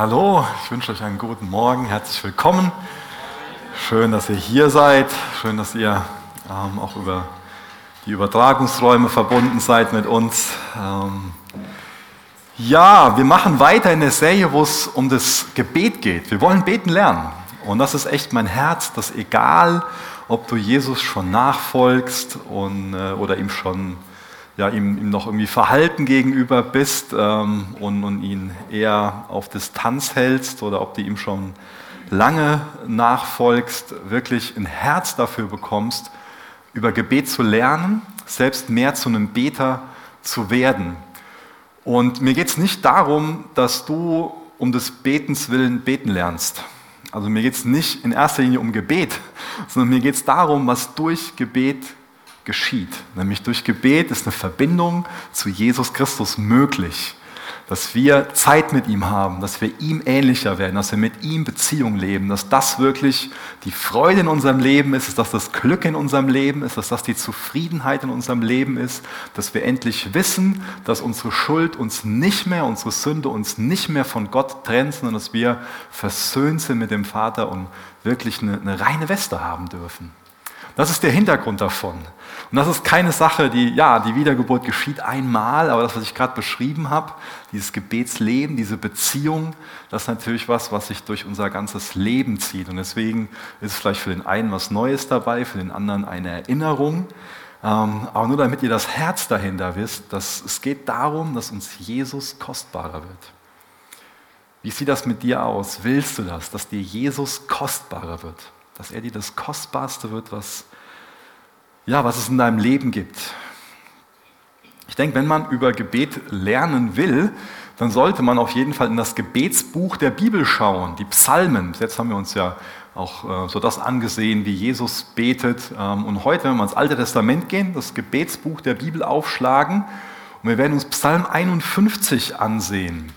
Hallo, ich wünsche euch einen guten Morgen, herzlich willkommen. Schön, dass ihr hier seid, schön, dass ihr ähm, auch über die Übertragungsräume verbunden seid mit uns. Ähm, ja, wir machen weiter in der Serie, wo es um das Gebet geht. Wir wollen beten lernen. Und das ist echt mein Herz, dass egal, ob du Jesus schon nachfolgst und, äh, oder ihm schon ja, ihm, ihm noch irgendwie verhalten gegenüber bist ähm, und, und ihn eher auf Distanz hältst oder ob du ihm schon lange nachfolgst, wirklich ein Herz dafür bekommst, über Gebet zu lernen, selbst mehr zu einem Beter zu werden. Und mir geht es nicht darum, dass du um des Betens willen beten lernst. Also mir geht es nicht in erster Linie um Gebet, sondern mir geht es darum, was durch Gebet geschieht. Nämlich durch Gebet ist eine Verbindung zu Jesus Christus möglich. Dass wir Zeit mit ihm haben, dass wir ihm ähnlicher werden, dass wir mit ihm Beziehung leben, dass das wirklich die Freude in unserem Leben ist, dass das Glück in unserem Leben ist, dass das die Zufriedenheit in unserem Leben ist, dass wir endlich wissen, dass unsere Schuld uns nicht mehr, unsere Sünde uns nicht mehr von Gott trennt, sondern dass wir versöhnt sind mit dem Vater und wirklich eine, eine reine Weste haben dürfen. Das ist der Hintergrund davon. Und das ist keine Sache, die, ja, die Wiedergeburt geschieht einmal, aber das, was ich gerade beschrieben habe, dieses Gebetsleben, diese Beziehung, das ist natürlich was, was sich durch unser ganzes Leben zieht. Und deswegen ist es vielleicht für den einen was Neues dabei, für den anderen eine Erinnerung. Ähm, aber nur damit ihr das Herz dahinter wisst, dass es geht darum, dass uns Jesus kostbarer wird. Wie sieht das mit dir aus? Willst du das, dass dir Jesus kostbarer wird? dass er dir das Kostbarste wird, was, ja, was es in deinem Leben gibt. Ich denke, wenn man über Gebet lernen will, dann sollte man auf jeden Fall in das Gebetsbuch der Bibel schauen, die Psalmen. Jetzt haben wir uns ja auch äh, so das angesehen, wie Jesus betet. Ähm, und heute, wenn wir ins Alte Testament gehen, das Gebetsbuch der Bibel aufschlagen und wir werden uns Psalm 51 ansehen.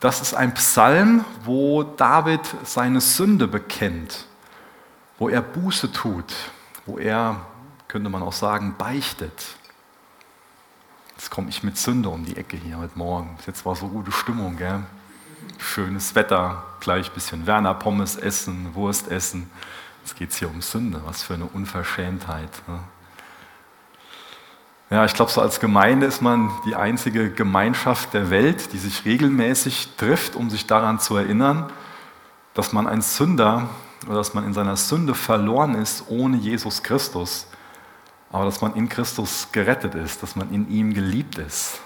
Das ist ein Psalm, wo David seine Sünde bekennt wo er Buße tut, wo er, könnte man auch sagen, beichtet. Jetzt komme ich mit Sünde um die Ecke hier heute Morgen. Jetzt war so gute Stimmung, gell? Schönes Wetter, gleich ein bisschen Werner Pommes essen, Wurst essen. Jetzt geht es hier um Sünde. Was für eine Unverschämtheit. Ne? Ja, ich glaube, so als Gemeinde ist man die einzige Gemeinschaft der Welt, die sich regelmäßig trifft, um sich daran zu erinnern, dass man ein Sünder oder dass man in seiner Sünde verloren ist ohne Jesus Christus, aber dass man in Christus gerettet ist, dass man in ihm geliebt ist.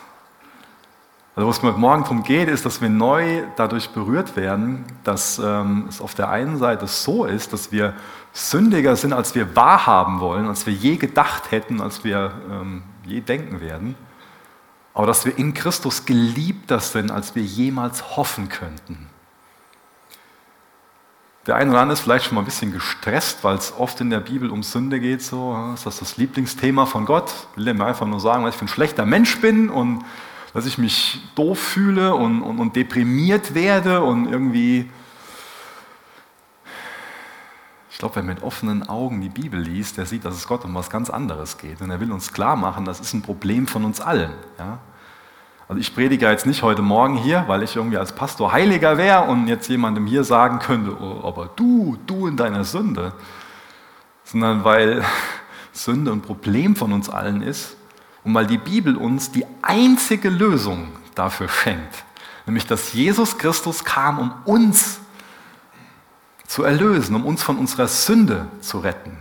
Also was mir morgen darum geht, ist, dass wir neu dadurch berührt werden, dass ähm, es auf der einen Seite so ist, dass wir sündiger sind, als wir wahrhaben wollen, als wir je gedacht hätten, als wir ähm, je denken werden, aber dass wir in Christus geliebter sind, als wir jemals hoffen könnten. Der eine oder andere ist vielleicht schon mal ein bisschen gestresst, weil es oft in der Bibel um Sünde geht. So, ist das das Lieblingsthema von Gott? Will er mir einfach nur sagen, dass ich ein schlechter Mensch bin und dass ich mich doof fühle und, und, und deprimiert werde und irgendwie. Ich glaube, wer mit offenen Augen die Bibel liest, der sieht, dass es Gott um was ganz anderes geht. Und er will uns klar machen, das ist ein Problem von uns allen. Ja? Also ich predige jetzt nicht heute Morgen hier, weil ich irgendwie als Pastor heiliger wäre und jetzt jemandem hier sagen könnte, oh, aber du, du in deiner Sünde, sondern weil Sünde ein Problem von uns allen ist und weil die Bibel uns die einzige Lösung dafür schenkt, nämlich dass Jesus Christus kam, um uns zu erlösen, um uns von unserer Sünde zu retten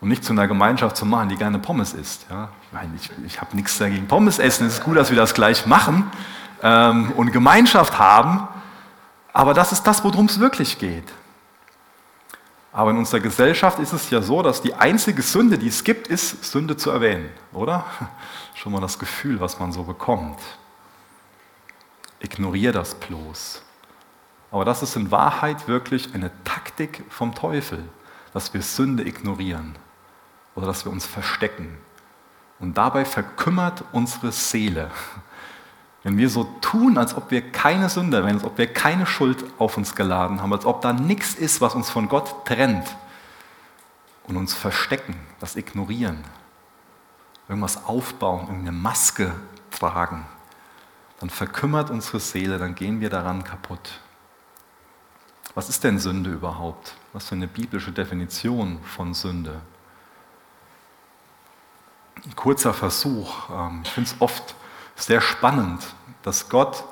und nicht zu einer Gemeinschaft zu machen, die gerne Pommes isst. Ja? Ich, ich habe nichts dagegen Pommes essen, es ist gut, dass wir das gleich machen ähm, und Gemeinschaft haben, aber das ist das, worum es wirklich geht. Aber in unserer Gesellschaft ist es ja so, dass die einzige Sünde, die es gibt, ist, Sünde zu erwähnen, oder? Schon mal das Gefühl, was man so bekommt. Ignoriere das bloß. Aber das ist in Wahrheit wirklich eine Taktik vom Teufel, dass wir Sünde ignorieren oder dass wir uns verstecken. Und dabei verkümmert unsere Seele. Wenn wir so tun, als ob wir keine Sünder wären, als ob wir keine Schuld auf uns geladen haben, als ob da nichts ist, was uns von Gott trennt und uns verstecken, das ignorieren, irgendwas aufbauen, irgendeine Maske tragen, dann verkümmert unsere Seele, dann gehen wir daran kaputt. Was ist denn Sünde überhaupt? Was für eine biblische Definition von Sünde? Ein kurzer Versuch. Ähm, ich finde es oft sehr spannend, dass Gott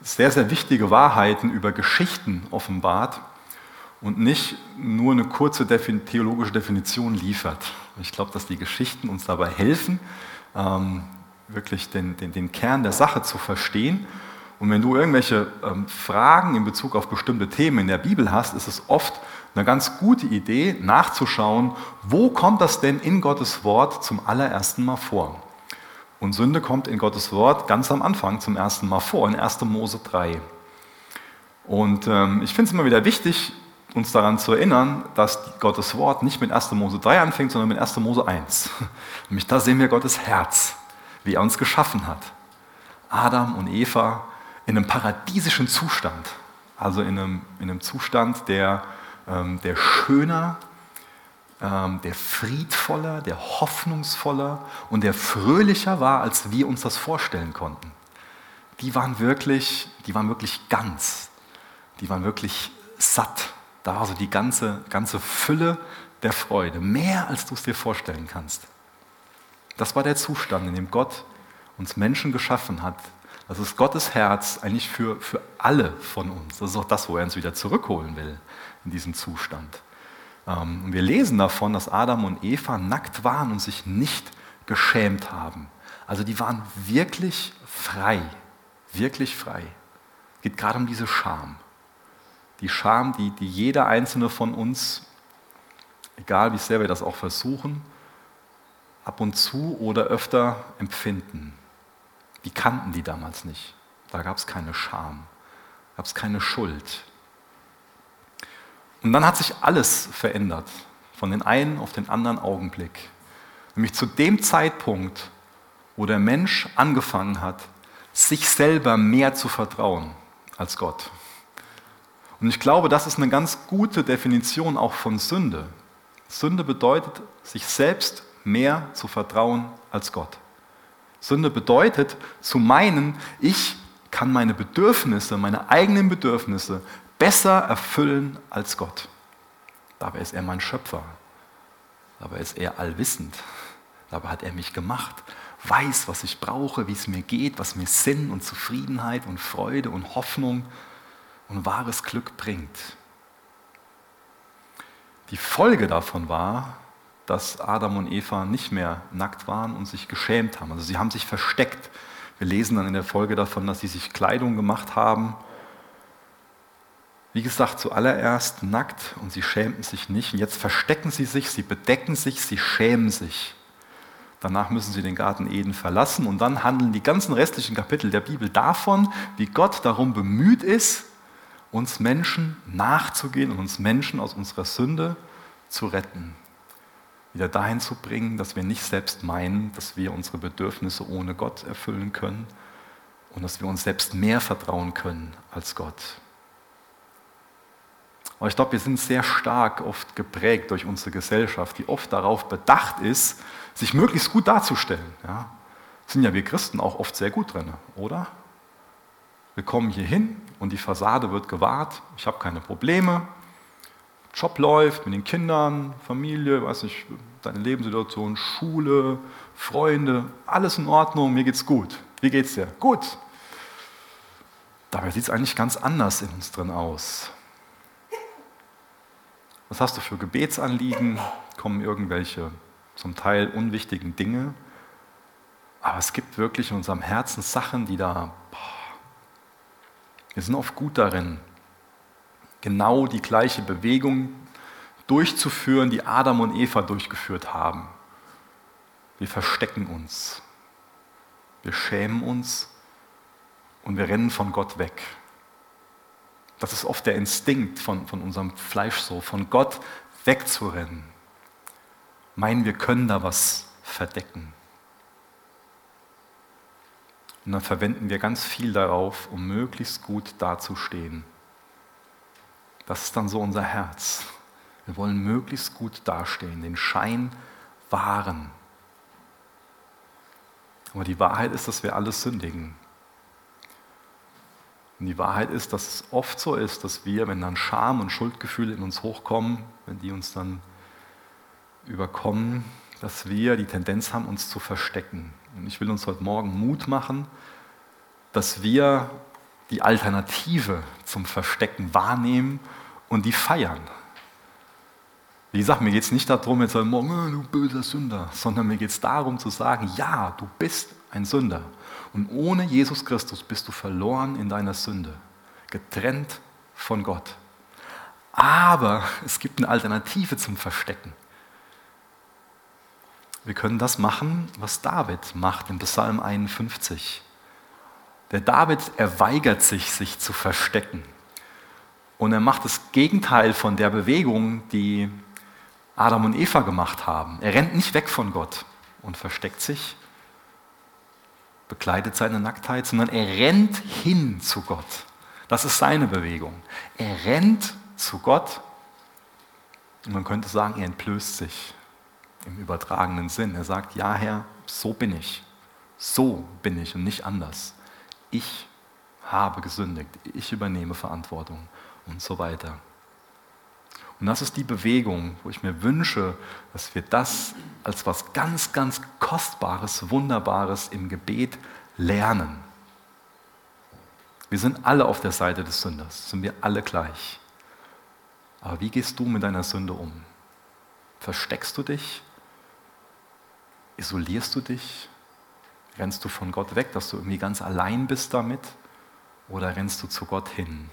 sehr, sehr wichtige Wahrheiten über Geschichten offenbart und nicht nur eine kurze theologische Definition liefert. Ich glaube, dass die Geschichten uns dabei helfen, ähm, wirklich den, den, den Kern der Sache zu verstehen. Und wenn du irgendwelche ähm, Fragen in Bezug auf bestimmte Themen in der Bibel hast, ist es oft eine ganz gute Idee, nachzuschauen, wo kommt das denn in Gottes Wort zum allerersten Mal vor. Und Sünde kommt in Gottes Wort ganz am Anfang zum ersten Mal vor, in 1. Mose 3. Und ähm, ich finde es immer wieder wichtig, uns daran zu erinnern, dass Gottes Wort nicht mit 1. Mose 3 anfängt, sondern mit 1. Mose 1. Nämlich da sehen wir Gottes Herz, wie er uns geschaffen hat. Adam und Eva in einem paradiesischen Zustand, also in einem, in einem Zustand, der, der schöner, ähm, der friedvoller, der hoffnungsvoller und der fröhlicher war, als wir uns das vorstellen konnten. Die waren wirklich, die waren wirklich ganz, die waren wirklich satt da war so die ganze, ganze Fülle der Freude, mehr als du es dir vorstellen kannst. Das war der Zustand, in dem Gott uns Menschen geschaffen hat. Das ist Gottes Herz eigentlich für, für alle von uns. Das ist auch das, wo er uns wieder zurückholen will in diesem Zustand. Ähm, und wir lesen davon, dass Adam und Eva nackt waren und sich nicht geschämt haben. Also die waren wirklich frei, wirklich frei. Es geht gerade um diese Scham die Scham, die, die jeder einzelne von uns, egal wie sehr wir das auch versuchen, ab und zu oder öfter empfinden. Die kannten die damals nicht. Da gab es keine Scham, gab es keine Schuld. Und dann hat sich alles verändert, von den einen auf den anderen Augenblick. Nämlich zu dem Zeitpunkt, wo der Mensch angefangen hat, sich selber mehr zu vertrauen als Gott. Und ich glaube, das ist eine ganz gute Definition auch von Sünde. Sünde bedeutet, sich selbst mehr zu vertrauen als Gott. Sünde bedeutet zu meinen, ich kann meine Bedürfnisse, meine eigenen Bedürfnisse besser erfüllen als Gott. Dabei ist er mein Schöpfer. Dabei ist er allwissend. Dabei hat er mich gemacht, weiß, was ich brauche, wie es mir geht, was mir Sinn und Zufriedenheit und Freude und Hoffnung und wahres Glück bringt. Die Folge davon war, dass Adam und Eva nicht mehr nackt waren und sich geschämt haben. Also sie haben sich versteckt. Wir lesen dann in der Folge davon, dass sie sich Kleidung gemacht haben. Wie gesagt, zuallererst nackt und sie schämten sich nicht. Und jetzt verstecken sie sich, sie bedecken sich, sie schämen sich. Danach müssen sie den Garten Eden verlassen und dann handeln die ganzen restlichen Kapitel der Bibel davon, wie Gott darum bemüht ist, uns Menschen nachzugehen und uns Menschen aus unserer Sünde zu retten. Wieder dahin zu bringen, dass wir nicht selbst meinen, dass wir unsere Bedürfnisse ohne Gott erfüllen können und dass wir uns selbst mehr vertrauen können als Gott. Aber ich glaube, wir sind sehr stark oft geprägt durch unsere Gesellschaft, die oft darauf bedacht ist, sich möglichst gut darzustellen. Ja? Sind ja wir Christen auch oft sehr gut drin, oder? Wir kommen hier hin und die Fassade wird gewahrt. Ich habe keine Probleme. Job läuft mit den Kindern, Familie, weiß nicht, deine Lebenssituation, Schule, Freunde, alles in Ordnung, mir geht's gut. Wie geht's dir? Gut. Dabei sieht es eigentlich ganz anders in uns drin aus. Was hast du für Gebetsanliegen? Kommen irgendwelche zum Teil unwichtigen Dinge? Aber es gibt wirklich in unserem Herzen Sachen, die da boah, wir sind oft gut darin, genau die gleiche Bewegung durchzuführen, die Adam und Eva durchgeführt haben. Wir verstecken uns, wir schämen uns und wir rennen von Gott weg. Das ist oft der Instinkt von, von unserem Fleisch so, von Gott wegzurennen. Meinen, wir können da was verdecken. Und dann verwenden wir ganz viel darauf, um möglichst gut dazustehen. Das ist dann so unser Herz. Wir wollen möglichst gut dastehen, den Schein wahren. Aber die Wahrheit ist, dass wir alles sündigen. Und die Wahrheit ist, dass es oft so ist, dass wir, wenn dann Scham und Schuldgefühle in uns hochkommen, wenn die uns dann überkommen, dass wir die Tendenz haben, uns zu verstecken. Und ich will uns heute Morgen Mut machen, dass wir die Alternative zum Verstecken wahrnehmen und die feiern. Wie gesagt, mir geht es nicht darum, jetzt morgen, oh, du böser Sünder, sondern mir geht es darum zu sagen, ja, du bist ein Sünder. Und ohne Jesus Christus bist du verloren in deiner Sünde, getrennt von Gott. Aber es gibt eine Alternative zum Verstecken. Wir können das machen, was David macht in Psalm 51. Der David erweigert sich, sich zu verstecken. Und er macht das Gegenteil von der Bewegung, die Adam und Eva gemacht haben. Er rennt nicht weg von Gott und versteckt sich, bekleidet seine Nacktheit, sondern er rennt hin zu Gott. Das ist seine Bewegung. Er rennt zu Gott und man könnte sagen, er entblößt sich im übertragenen Sinn. Er sagt, ja Herr, so bin ich. So bin ich und nicht anders. Ich habe gesündigt. Ich übernehme Verantwortung und so weiter. Und das ist die Bewegung, wo ich mir wünsche, dass wir das als was ganz, ganz Kostbares, Wunderbares im Gebet lernen. Wir sind alle auf der Seite des Sünders, sind wir alle gleich. Aber wie gehst du mit deiner Sünde um? Versteckst du dich? Isolierst du dich? Rennst du von Gott weg, dass du irgendwie ganz allein bist damit? Oder rennst du zu Gott hin?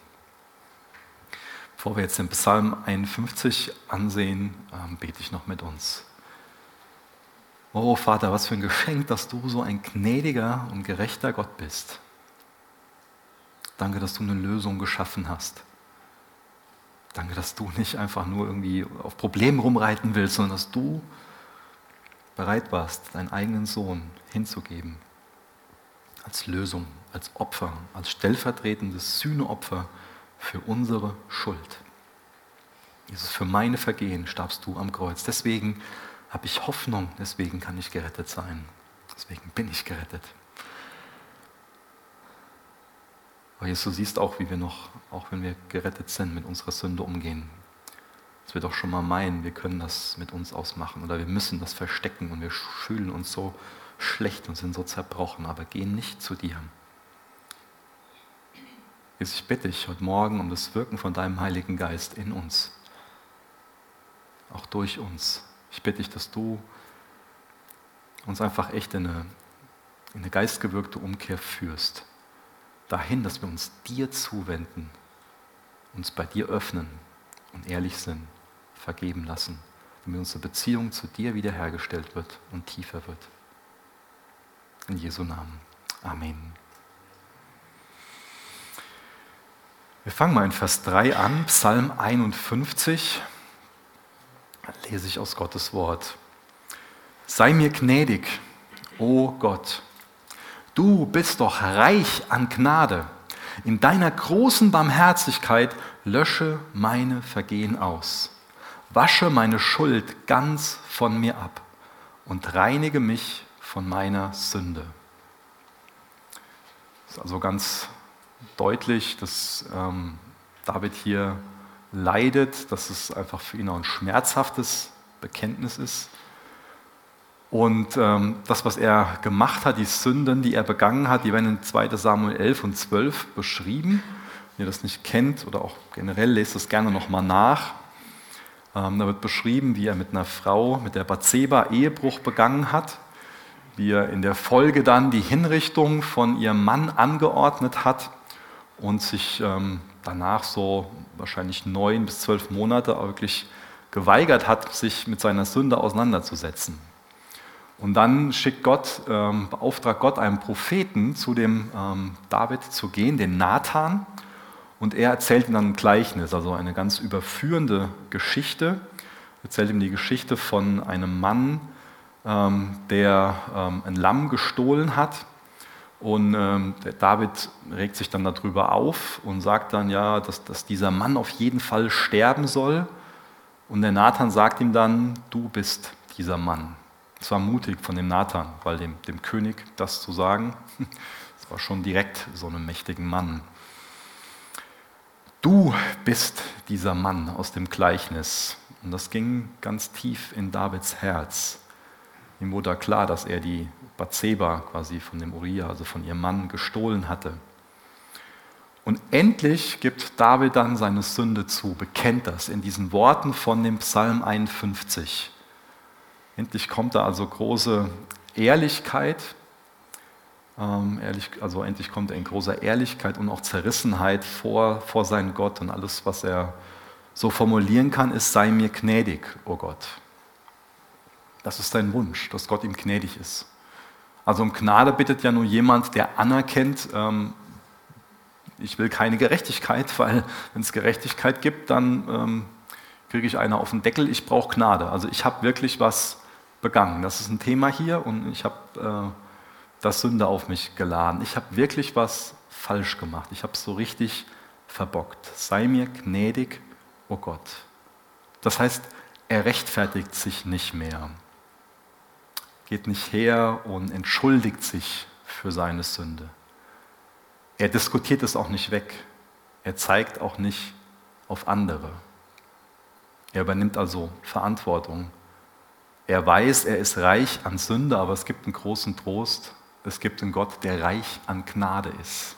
Bevor wir jetzt den Psalm 51 ansehen, ähm, bete ich noch mit uns. Oh Vater, was für ein Geschenk, dass du so ein gnädiger und gerechter Gott bist. Danke, dass du eine Lösung geschaffen hast. Danke, dass du nicht einfach nur irgendwie auf Problemen rumreiten willst, sondern dass du bereit warst, deinen eigenen Sohn hinzugeben. Als Lösung, als Opfer, als stellvertretendes Sühneopfer für unsere Schuld. Jesus, für meine Vergehen starbst du am Kreuz. Deswegen habe ich Hoffnung, deswegen kann ich gerettet sein. Deswegen bin ich gerettet. Aber Jesus, du siehst auch, wie wir noch, auch wenn wir gerettet sind, mit unserer Sünde umgehen. Dass wir doch schon mal meinen, wir können das mit uns ausmachen oder wir müssen das verstecken und wir fühlen uns so schlecht und sind so zerbrochen, aber gehen nicht zu dir. Jesus, ich bitte dich heute Morgen um das Wirken von deinem Heiligen Geist in uns, auch durch uns. Ich bitte dich, dass du uns einfach echt in eine, in eine geistgewirkte Umkehr führst. Dahin, dass wir uns dir zuwenden, uns bei dir öffnen und ehrlich sind, vergeben lassen, damit unsere Beziehung zu dir wiederhergestellt wird und tiefer wird. In Jesu Namen. Amen. Wir fangen mal in Vers 3 an, Psalm 51. Da lese ich aus Gottes Wort. Sei mir gnädig, o Gott. Du bist doch reich an Gnade. In deiner großen Barmherzigkeit lösche meine Vergehen aus. Wasche meine Schuld ganz von mir ab und reinige mich von meiner Sünde. Das ist also ganz deutlich, dass ähm, David hier leidet, dass es einfach für ihn auch ein schmerzhaftes Bekenntnis ist. Und ähm, das, was er gemacht hat, die Sünden, die er begangen hat, die werden in 2 Samuel 11 und 12 beschrieben. Wenn ihr das nicht kennt oder auch generell, lest das gerne nochmal nach. Ähm, da wird beschrieben, wie er mit einer Frau, mit der Bathseba, Ehebruch begangen hat, wie er in der Folge dann die Hinrichtung von ihrem Mann angeordnet hat und sich ähm, danach so wahrscheinlich neun bis zwölf Monate wirklich geweigert hat, sich mit seiner Sünde auseinanderzusetzen. Und dann schickt Gott, ähm, beauftragt Gott einen Propheten zu dem ähm, David zu gehen, den Nathan, und er erzählt ihm dann ein Gleichnis, also eine ganz überführende Geschichte. Er erzählt ihm die Geschichte von einem Mann, ähm, der ähm, ein Lamm gestohlen hat und ähm, David regt sich dann darüber auf und sagt dann ja, dass, dass dieser Mann auf jeden Fall sterben soll. Und der Nathan sagt ihm dann, du bist dieser Mann. Es war mutig von dem Nathan, weil dem, dem König das zu sagen, das war schon direkt so einem mächtigen Mann. bist dieser Mann aus dem Gleichnis. Und das ging ganz tief in Davids Herz. Ihm wurde klar, dass er die Bathseba quasi von dem Uriah, also von ihrem Mann, gestohlen hatte. Und endlich gibt David dann seine Sünde zu, bekennt das in diesen Worten von dem Psalm 51. Endlich kommt da also große Ehrlichkeit, ähm, ehrlich, also endlich kommt er in großer Ehrlichkeit und auch Zerrissenheit vor, vor seinen Gott und alles, was er so formulieren kann, ist, sei mir gnädig, o oh Gott. Das ist sein Wunsch, dass Gott ihm gnädig ist. Also um Gnade bittet ja nur jemand, der anerkennt, ähm, ich will keine Gerechtigkeit, weil wenn es Gerechtigkeit gibt, dann ähm, kriege ich eine auf den Deckel, ich brauche Gnade. Also ich habe wirklich was begangen. Das ist ein Thema hier und ich habe äh, das Sünde auf mich geladen. Ich habe wirklich was falsch gemacht. Ich habe es so richtig verbockt. Sei mir gnädig, o oh Gott. Das heißt, er rechtfertigt sich nicht mehr. Geht nicht her und entschuldigt sich für seine Sünde. Er diskutiert es auch nicht weg. Er zeigt auch nicht auf andere. Er übernimmt also Verantwortung. Er weiß, er ist reich an Sünde, aber es gibt einen großen Trost es gibt einen Gott, der reich an Gnade ist.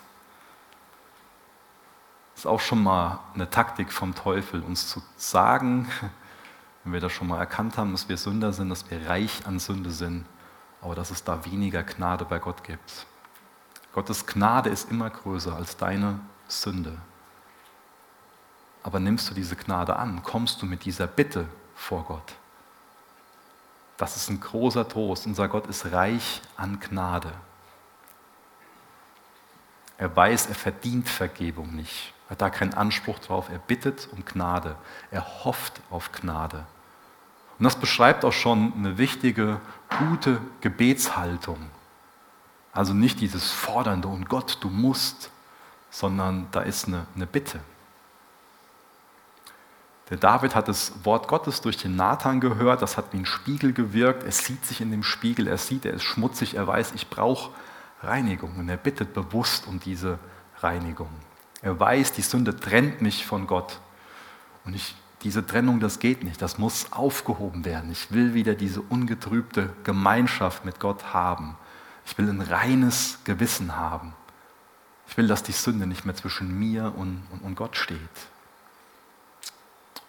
Das ist auch schon mal eine Taktik vom Teufel, uns zu sagen, wenn wir das schon mal erkannt haben, dass wir Sünder sind, dass wir reich an Sünde sind, aber dass es da weniger Gnade bei Gott gibt. Gottes Gnade ist immer größer als deine Sünde. Aber nimmst du diese Gnade an? Kommst du mit dieser Bitte vor Gott? Das ist ein großer Trost. Unser Gott ist reich an Gnade. Er weiß, er verdient Vergebung nicht. Er hat da keinen Anspruch drauf. Er bittet um Gnade. Er hofft auf Gnade. Und das beschreibt auch schon eine wichtige, gute Gebetshaltung. Also nicht dieses Fordernde und Gott, du musst, sondern da ist eine, eine Bitte. Der David hat das Wort Gottes durch den Nathan gehört, das hat wie ein Spiegel gewirkt. Er sieht sich in dem Spiegel, er sieht, er ist schmutzig, er weiß, ich brauche Reinigung. Und er bittet bewusst um diese Reinigung. Er weiß, die Sünde trennt mich von Gott. Und ich, diese Trennung, das geht nicht, das muss aufgehoben werden. Ich will wieder diese ungetrübte Gemeinschaft mit Gott haben. Ich will ein reines Gewissen haben. Ich will, dass die Sünde nicht mehr zwischen mir und, und, und Gott steht.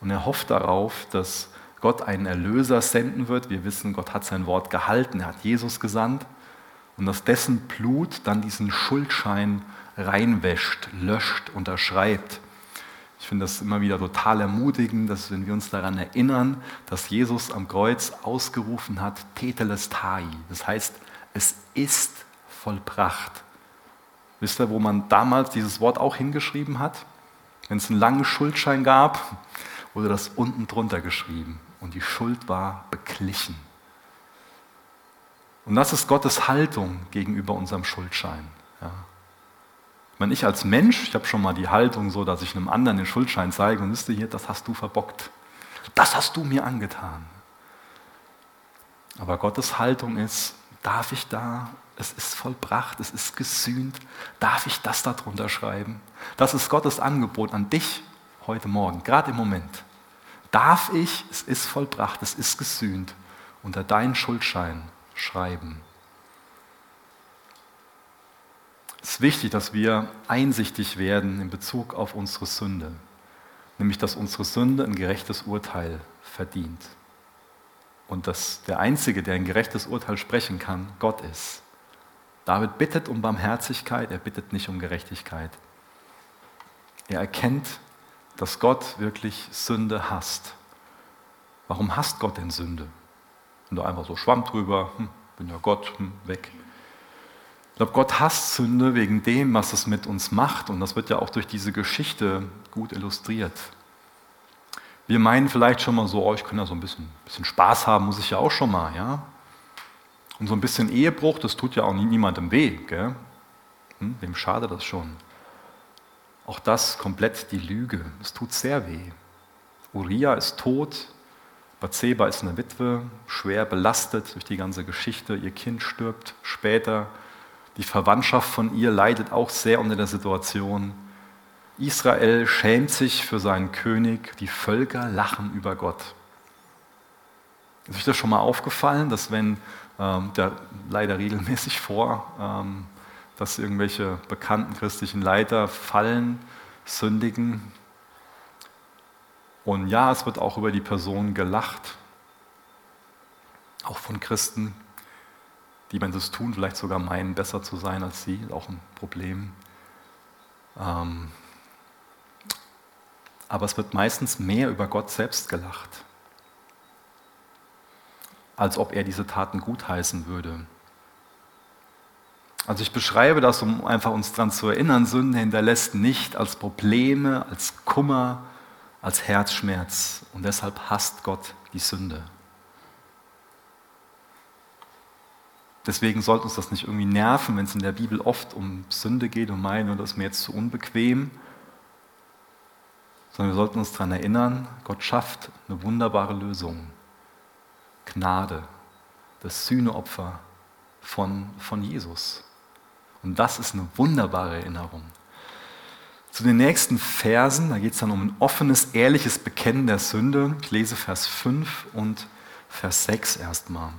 Und er hofft darauf, dass Gott einen Erlöser senden wird. Wir wissen, Gott hat sein Wort gehalten, er hat Jesus gesandt. Und dass dessen Blut dann diesen Schuldschein reinwäscht, löscht, unterschreibt. Ich finde das immer wieder total ermutigend, dass wenn wir uns daran erinnern, dass Jesus am Kreuz ausgerufen hat, Tetelestai. Das heißt, es ist vollbracht. Wisst ihr, wo man damals dieses Wort auch hingeschrieben hat? Wenn es einen langen Schuldschein gab, wurde das unten drunter geschrieben und die Schuld war beglichen. Und das ist Gottes Haltung gegenüber unserem Schuldschein. Meine, ich als Mensch, ich habe schon mal die Haltung so, dass ich einem anderen den Schuldschein zeige und wüsste hier, das hast du verbockt. Das hast du mir angetan. Aber Gottes Haltung ist, darf ich da, es ist vollbracht, es ist gesühnt, darf ich das darunter schreiben? Das ist Gottes Angebot an dich heute Morgen, gerade im Moment, darf ich, es ist vollbracht, es ist gesühnt, unter deinen Schuldschein schreiben. Es ist wichtig, dass wir einsichtig werden in Bezug auf unsere Sünde, nämlich dass unsere Sünde ein gerechtes Urteil verdient. Und dass der Einzige, der ein gerechtes Urteil sprechen kann, Gott ist. David bittet um Barmherzigkeit, er bittet nicht um Gerechtigkeit. Er erkennt dass Gott wirklich Sünde hasst. Warum hasst Gott denn Sünde? Und da einfach so schwamm drüber, hm, bin ja Gott, hm, weg. Ich glaube, Gott hasst Sünde wegen dem, was es mit uns macht. Und das wird ja auch durch diese Geschichte gut illustriert. Wir meinen vielleicht schon mal so, oh, ich kann ja so ein bisschen, bisschen Spaß haben, muss ich ja auch schon mal, ja. Und so ein bisschen Ehebruch, das tut ja auch niemandem weh, gell? Hm, wem schade das schon? Auch das komplett die Lüge. Es tut sehr weh. Uriah ist tot, Bathseba ist eine Witwe, schwer belastet durch die ganze Geschichte. Ihr Kind stirbt später. Die Verwandtschaft von ihr leidet auch sehr unter der Situation. Israel schämt sich für seinen König, die Völker lachen über Gott. Ist euch das schon mal aufgefallen, dass wenn, ähm, der leider regelmäßig vor, ähm, dass irgendwelche bekannten christlichen Leiter fallen, sündigen? Und ja, es wird auch über die Person gelacht, auch von Christen, die, wenn sie es tun, vielleicht sogar meinen, besser zu sein als sie, auch ein Problem. Ähm, aber es wird meistens mehr über Gott selbst gelacht, als ob er diese Taten gutheißen würde. Also ich beschreibe das, um einfach uns daran zu erinnern, Sünde hinterlässt nicht als Probleme, als Kummer, als Herzschmerz. Und deshalb hasst Gott die Sünde. Deswegen sollte uns das nicht irgendwie nerven, wenn es in der Bibel oft um Sünde geht und meinen, das ist mir jetzt zu unbequem sondern wir sollten uns daran erinnern, Gott schafft eine wunderbare Lösung. Gnade, das Sühneopfer von, von Jesus. Und das ist eine wunderbare Erinnerung. Zu den nächsten Versen, da geht es dann um ein offenes, ehrliches Bekennen der Sünde. Ich lese Vers 5 und Vers 6 erstmal.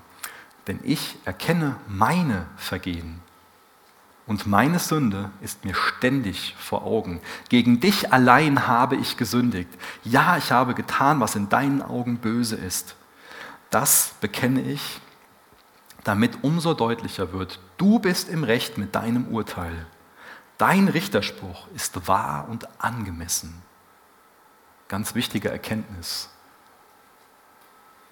Denn ich erkenne meine Vergehen und meine Sünde ist mir ständig vor Augen. Gegen dich allein habe ich gesündigt. Ja, ich habe getan, was in deinen Augen böse ist. Das bekenne ich, damit umso deutlicher wird, du bist im Recht mit deinem Urteil. Dein Richterspruch ist wahr und angemessen. Ganz wichtige Erkenntnis.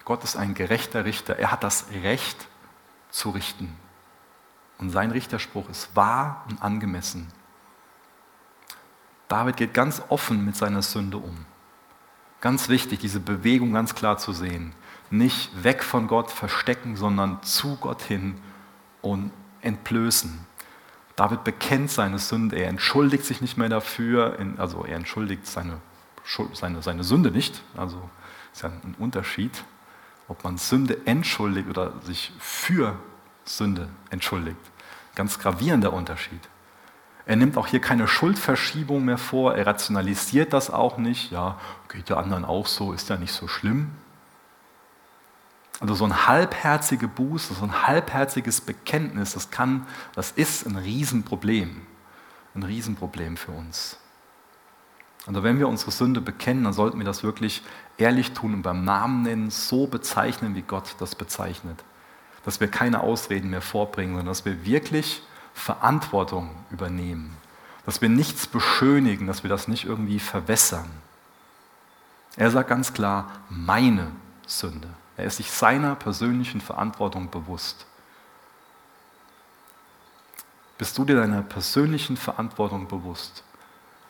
Gott ist ein gerechter Richter. Er hat das Recht zu richten. Und sein Richterspruch ist wahr und angemessen. David geht ganz offen mit seiner Sünde um. Ganz wichtig, diese Bewegung ganz klar zu sehen. Nicht weg von Gott verstecken, sondern zu Gott hin und entblößen. David bekennt seine Sünde, er entschuldigt sich nicht mehr dafür, also er entschuldigt seine, seine, seine Sünde nicht, also ist ja ein Unterschied, ob man Sünde entschuldigt oder sich für Sünde entschuldigt. Ganz gravierender Unterschied. Er nimmt auch hier keine Schuldverschiebung mehr vor, er rationalisiert das auch nicht. Ja, geht der anderen auch so, ist ja nicht so schlimm. Also so ein halbherzige Buße, so ein halbherziges Bekenntnis, das kann, das ist ein Riesenproblem. Ein Riesenproblem für uns. Also wenn wir unsere Sünde bekennen, dann sollten wir das wirklich ehrlich tun und beim Namen nennen, so bezeichnen, wie Gott das bezeichnet dass wir keine Ausreden mehr vorbringen, sondern dass wir wirklich Verantwortung übernehmen, dass wir nichts beschönigen, dass wir das nicht irgendwie verwässern. Er sagt ganz klar, meine Sünde. Er ist sich seiner persönlichen Verantwortung bewusst. Bist du dir deiner persönlichen Verantwortung bewusst?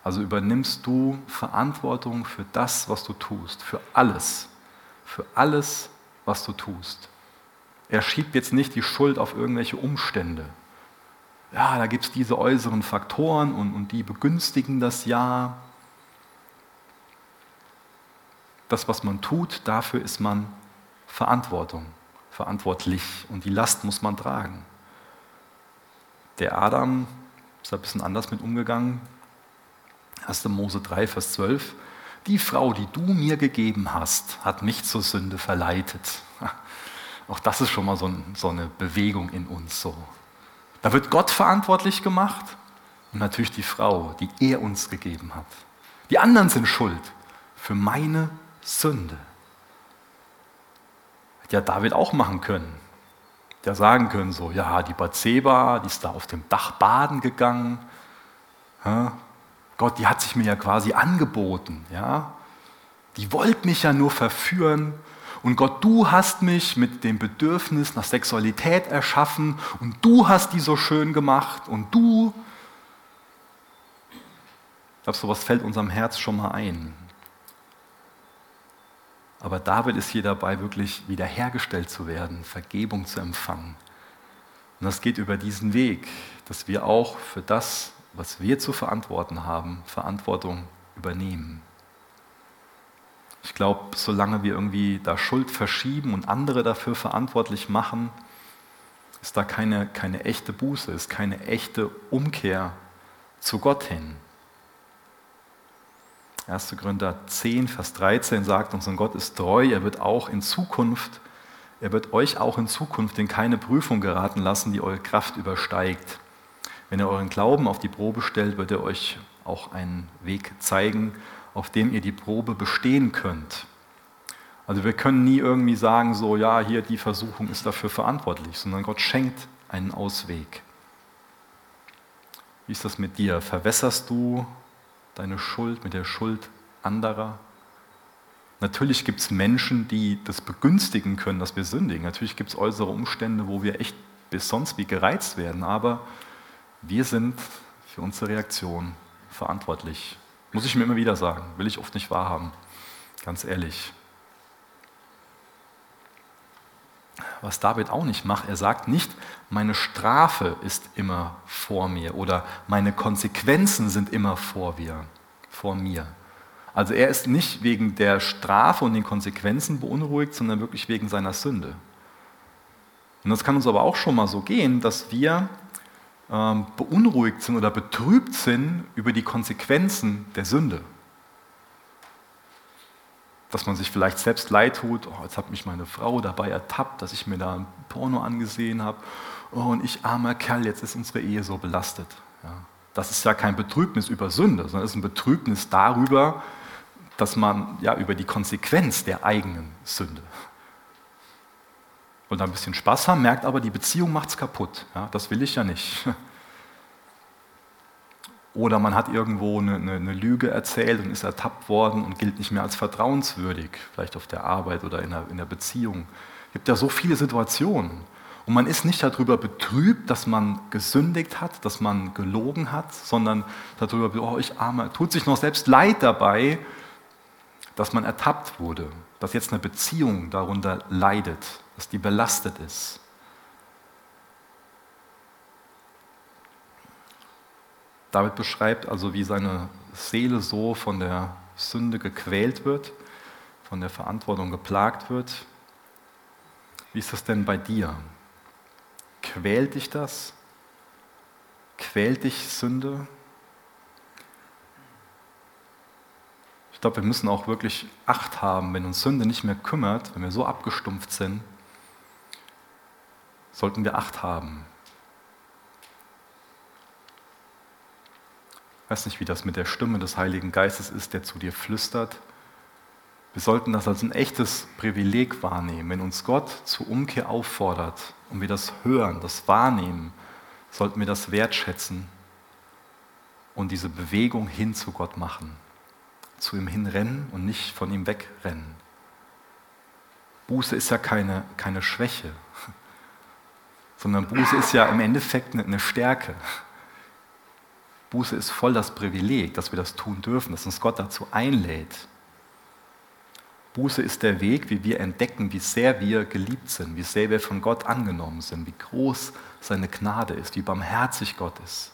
Also übernimmst du Verantwortung für das, was du tust, für alles, für alles, was du tust. Er schiebt jetzt nicht die Schuld auf irgendwelche Umstände. Ja, da gibt es diese äußeren Faktoren und, und die begünstigen das Ja. Das, was man tut, dafür ist man Verantwortung, verantwortlich und die Last muss man tragen. Der Adam ist ein bisschen anders mit umgegangen. 1. Mose 3, Vers 12. Die Frau, die du mir gegeben hast, hat mich zur Sünde verleitet. Auch das ist schon mal so, so eine Bewegung in uns. So. Da wird Gott verantwortlich gemacht und natürlich die Frau, die er uns gegeben hat. Die anderen sind schuld für meine Sünde. Hätte ja David auch machen können. Der sagen können so, ja, die Bathseba, die ist da auf dem Dach baden gegangen. Ja, Gott, die hat sich mir ja quasi angeboten. Ja? Die wollte mich ja nur verführen und Gott, du hast mich mit dem Bedürfnis nach Sexualität erschaffen und du hast die so schön gemacht und du. Ich glaube, sowas fällt unserem Herz schon mal ein. Aber David ist hier dabei, wirklich wiederhergestellt zu werden, Vergebung zu empfangen. Und das geht über diesen Weg, dass wir auch für das, was wir zu verantworten haben, Verantwortung übernehmen. Ich glaube, solange wir irgendwie da Schuld verschieben und andere dafür verantwortlich machen, ist da keine, keine echte Buße, ist keine echte Umkehr zu Gott hin. 1. Korinther 10, Vers 13 sagt uns, und Gott ist treu, er wird auch in Zukunft, er wird euch auch in Zukunft in keine Prüfung geraten lassen, die eure Kraft übersteigt. Wenn er euren Glauben auf die Probe stellt, wird er euch auch einen Weg zeigen, auf dem ihr die Probe bestehen könnt. Also wir können nie irgendwie sagen, so ja, hier die Versuchung ist dafür verantwortlich, sondern Gott schenkt einen Ausweg. Wie ist das mit dir? Verwässerst du deine Schuld mit der Schuld anderer? Natürlich gibt es Menschen, die das begünstigen können, dass wir sündigen. Natürlich gibt es äußere Umstände, wo wir echt bis sonst wie gereizt werden. Aber wir sind für unsere Reaktion verantwortlich. Muss ich mir immer wieder sagen. Will ich oft nicht wahrhaben. Ganz ehrlich. was David auch nicht macht. Er sagt nicht, meine Strafe ist immer vor mir oder meine Konsequenzen sind immer vor mir. Vor mir. Also er ist nicht wegen der Strafe und den Konsequenzen beunruhigt, sondern wirklich wegen seiner Sünde. Und das kann uns aber auch schon mal so gehen, dass wir ähm, beunruhigt sind oder betrübt sind über die Konsequenzen der Sünde dass man sich vielleicht selbst leid tut. Oh, jetzt hat mich meine Frau dabei ertappt, dass ich mir da ein Porno angesehen habe. Oh, und ich armer Kerl, jetzt ist unsere Ehe so belastet. Ja. Das ist ja kein Betrübnis über Sünde, sondern es ist ein Betrübnis darüber, dass man ja über die Konsequenz der eigenen Sünde. Und ein bisschen Spaß haben, merkt aber, die Beziehung macht es kaputt. Ja, das will ich ja nicht. Oder man hat irgendwo eine, eine, eine, Lüge erzählt und ist ertappt worden und gilt nicht mehr als vertrauenswürdig, vielleicht auf der Arbeit oder in der, in der Beziehung. Es gibt ja so viele Situationen. Und man ist nicht darüber betrübt, dass man gesündigt hat, dass man gelogen hat, sondern darüber, oh, ich armer, tut sich noch selbst leid dabei, dass man ertappt wurde, dass jetzt eine Beziehung darunter leidet, dass die belastet ist. David beschreibt also, wie seine Seele so von der Sünde gequält wird, von der Verantwortung geplagt wird. Wie ist das denn bei dir? Quält dich das? Quält dich Sünde? Ich glaube, wir müssen auch wirklich Acht haben, wenn uns Sünde nicht mehr kümmert, wenn wir so abgestumpft sind, sollten wir Acht haben. weiß nicht, wie das mit der Stimme des Heiligen Geistes ist, der zu dir flüstert. Wir sollten das als ein echtes Privileg wahrnehmen. Wenn uns Gott zur Umkehr auffordert und wir das hören, das wahrnehmen, sollten wir das wertschätzen und diese Bewegung hin zu Gott machen. Zu ihm hinrennen und nicht von ihm wegrennen. Buße ist ja keine, keine Schwäche, sondern Buße ist ja im Endeffekt eine Stärke. Buße ist voll das Privileg, dass wir das tun dürfen, dass uns Gott dazu einlädt. Buße ist der Weg, wie wir entdecken, wie sehr wir geliebt sind, wie sehr wir von Gott angenommen sind, wie groß seine Gnade ist, wie barmherzig Gott ist.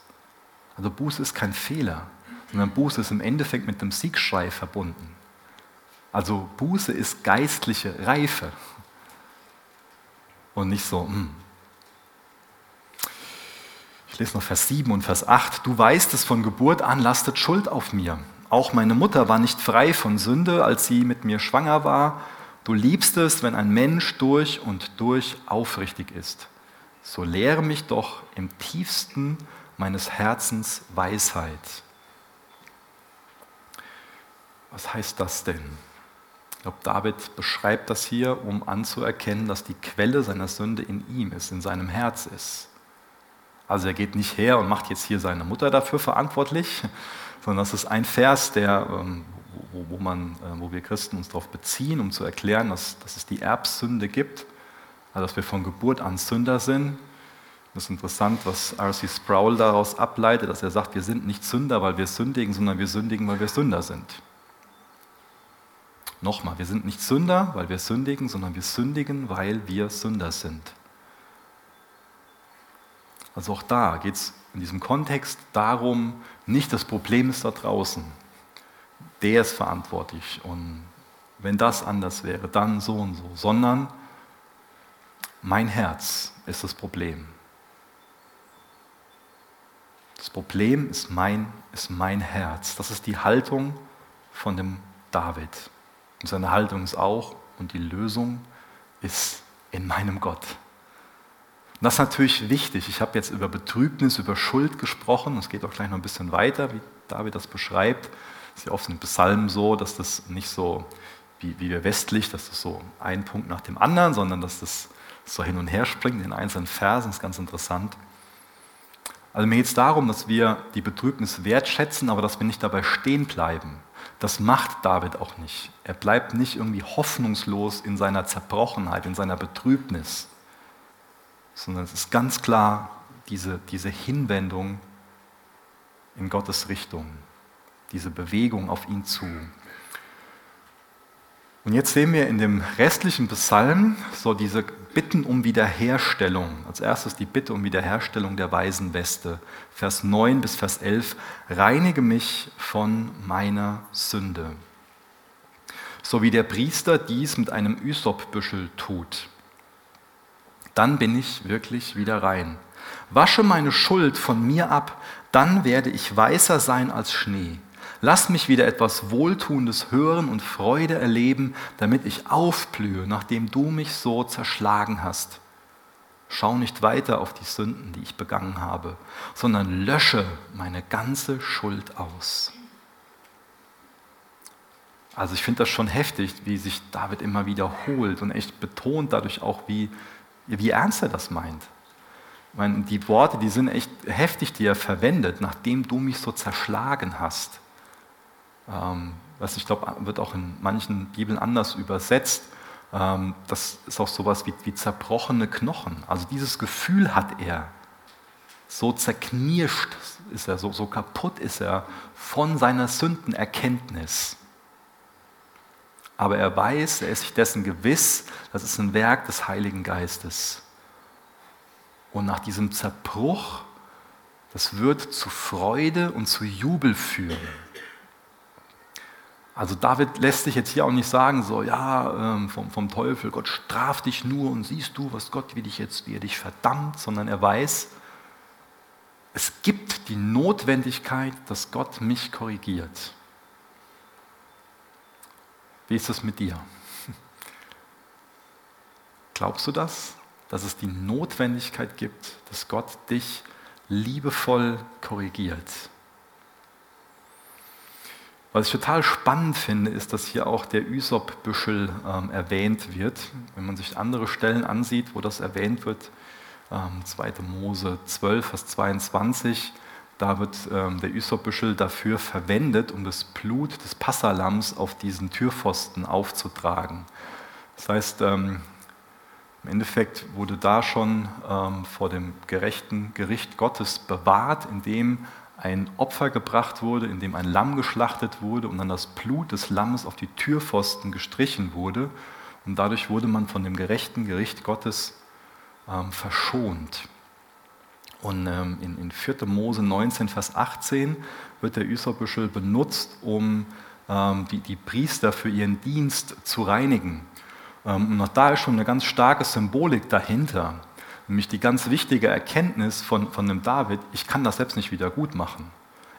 Also Buße ist kein Fehler, sondern Buße ist im Endeffekt mit dem Siegschrei verbunden. Also Buße ist geistliche Reife und nicht so, hm, ich lese noch Vers 7 und Vers 8. Du weißt es, von Geburt an lastet Schuld auf mir. Auch meine Mutter war nicht frei von Sünde, als sie mit mir schwanger war. Du liebst es, wenn ein Mensch durch und durch aufrichtig ist. So lehre mich doch im tiefsten meines Herzens Weisheit. Was heißt das denn? Ich glaube, David beschreibt das hier, um anzuerkennen, dass die Quelle seiner Sünde in ihm ist, in seinem Herz ist. Also er geht nicht her und macht jetzt hier seine Mutter dafür verantwortlich, sondern das ist ein Vers, der, ähm, wo, wo, man, äh, wo wir Christen uns darauf beziehen, um zu erklären, dass, dass es die Erbsünde gibt, also dass wir von Geburt an Sünder sind. Das ist interessant, was R.C. Sproul daraus ableitet, dass er sagt, wir sind nicht Sünder, weil wir sündigen, sondern wir sündigen, weil wir Sünder sind. Nochmal, wir sind nicht Sünder, weil wir sündigen, sondern wir sündigen, weil wir Sünder sind. Also auch da geht es in diesem Kontext darum, nicht das Problem ist da draußen. Der ist verantwortlich und wenn das anders wäre, dann so und so, sondern mein Herz ist das Problem. Das Problem ist mein, ist mein Herz. Das ist die Haltung von dem David. Und seine Haltung ist auch, und die Lösung ist in meinem Gott. Und das ist natürlich wichtig. Ich habe jetzt über Betrübnis, über Schuld gesprochen. Es geht auch gleich noch ein bisschen weiter, wie David das beschreibt. Es ist ja oft in Psalmen so, dass das nicht so wie, wie wir westlich, dass das so ein Punkt nach dem anderen, sondern dass das so hin und her springt in einzelnen Versen. Das ist ganz interessant. Also mir geht es darum, dass wir die Betrübnis wertschätzen, aber dass wir nicht dabei stehen bleiben. Das macht David auch nicht. Er bleibt nicht irgendwie hoffnungslos in seiner Zerbrochenheit, in seiner Betrübnis, sondern es ist ganz klar diese, diese Hinwendung in Gottes Richtung, diese Bewegung auf ihn zu. Und jetzt sehen wir in dem restlichen Psalm so diese Bitten um Wiederherstellung. Als erstes die Bitte um Wiederherstellung der weisen Weste. Vers 9 bis Vers 11. Reinige mich von meiner Sünde. So wie der Priester dies mit einem Ysopbüschel tut. Dann bin ich wirklich wieder rein. Wasche meine Schuld von mir ab, dann werde ich weißer sein als Schnee. Lass mich wieder etwas Wohltuendes hören und Freude erleben, damit ich aufblühe, nachdem du mich so zerschlagen hast. Schau nicht weiter auf die Sünden, die ich begangen habe, sondern lösche meine ganze Schuld aus. Also ich finde das schon heftig, wie sich David immer wiederholt und echt betont dadurch auch, wie, wie ernst er das meint. Meine, die Worte, die sind echt heftig, die er verwendet, nachdem du mich so zerschlagen hast. Ähm, was ich glaube, wird auch in manchen Bibeln anders übersetzt. Ähm, das ist auch sowas wie, wie zerbrochene Knochen. Also dieses Gefühl hat er. So zerknirscht ist er, so, so kaputt ist er von seiner Sündenerkenntnis. Aber er weiß, er ist sich dessen gewiss, das ist ein Werk des Heiligen Geistes. Und nach diesem Zerbruch, das wird zu Freude und zu Jubel führen. Also David lässt sich jetzt hier auch nicht sagen, so ja, ähm, vom, vom Teufel, Gott straft dich nur und siehst du, was Gott wie dich jetzt, wie er dich verdammt, sondern er weiß, es gibt die Notwendigkeit, dass Gott mich korrigiert. Wie ist das mit dir? Glaubst du das, dass es die Notwendigkeit gibt, dass Gott dich liebevoll korrigiert? Was ich total spannend finde, ist, dass hier auch der Ysop-Büschel ähm, erwähnt wird. Wenn man sich andere Stellen ansieht, wo das erwähnt wird, ähm, 2. Mose 12, Vers 22, da wird ähm, der Ysop-Büschel dafür verwendet, um das Blut des Passalams auf diesen Türpfosten aufzutragen. Das heißt, ähm, im Endeffekt wurde da schon ähm, vor dem gerechten Gericht Gottes bewahrt, indem ein Opfer gebracht wurde, in dem ein Lamm geschlachtet wurde und dann das Blut des Lammes auf die Türpfosten gestrichen wurde. Und dadurch wurde man von dem gerechten Gericht Gottes ähm, verschont. Und ähm, in, in 4. Mose 19, Vers 18 wird der Üserbüschel benutzt, um ähm, die, die Priester für ihren Dienst zu reinigen. Ähm, und da ist schon eine ganz starke Symbolik dahinter. Nämlich die ganz wichtige Erkenntnis von, von dem David, ich kann das selbst nicht wieder gut machen.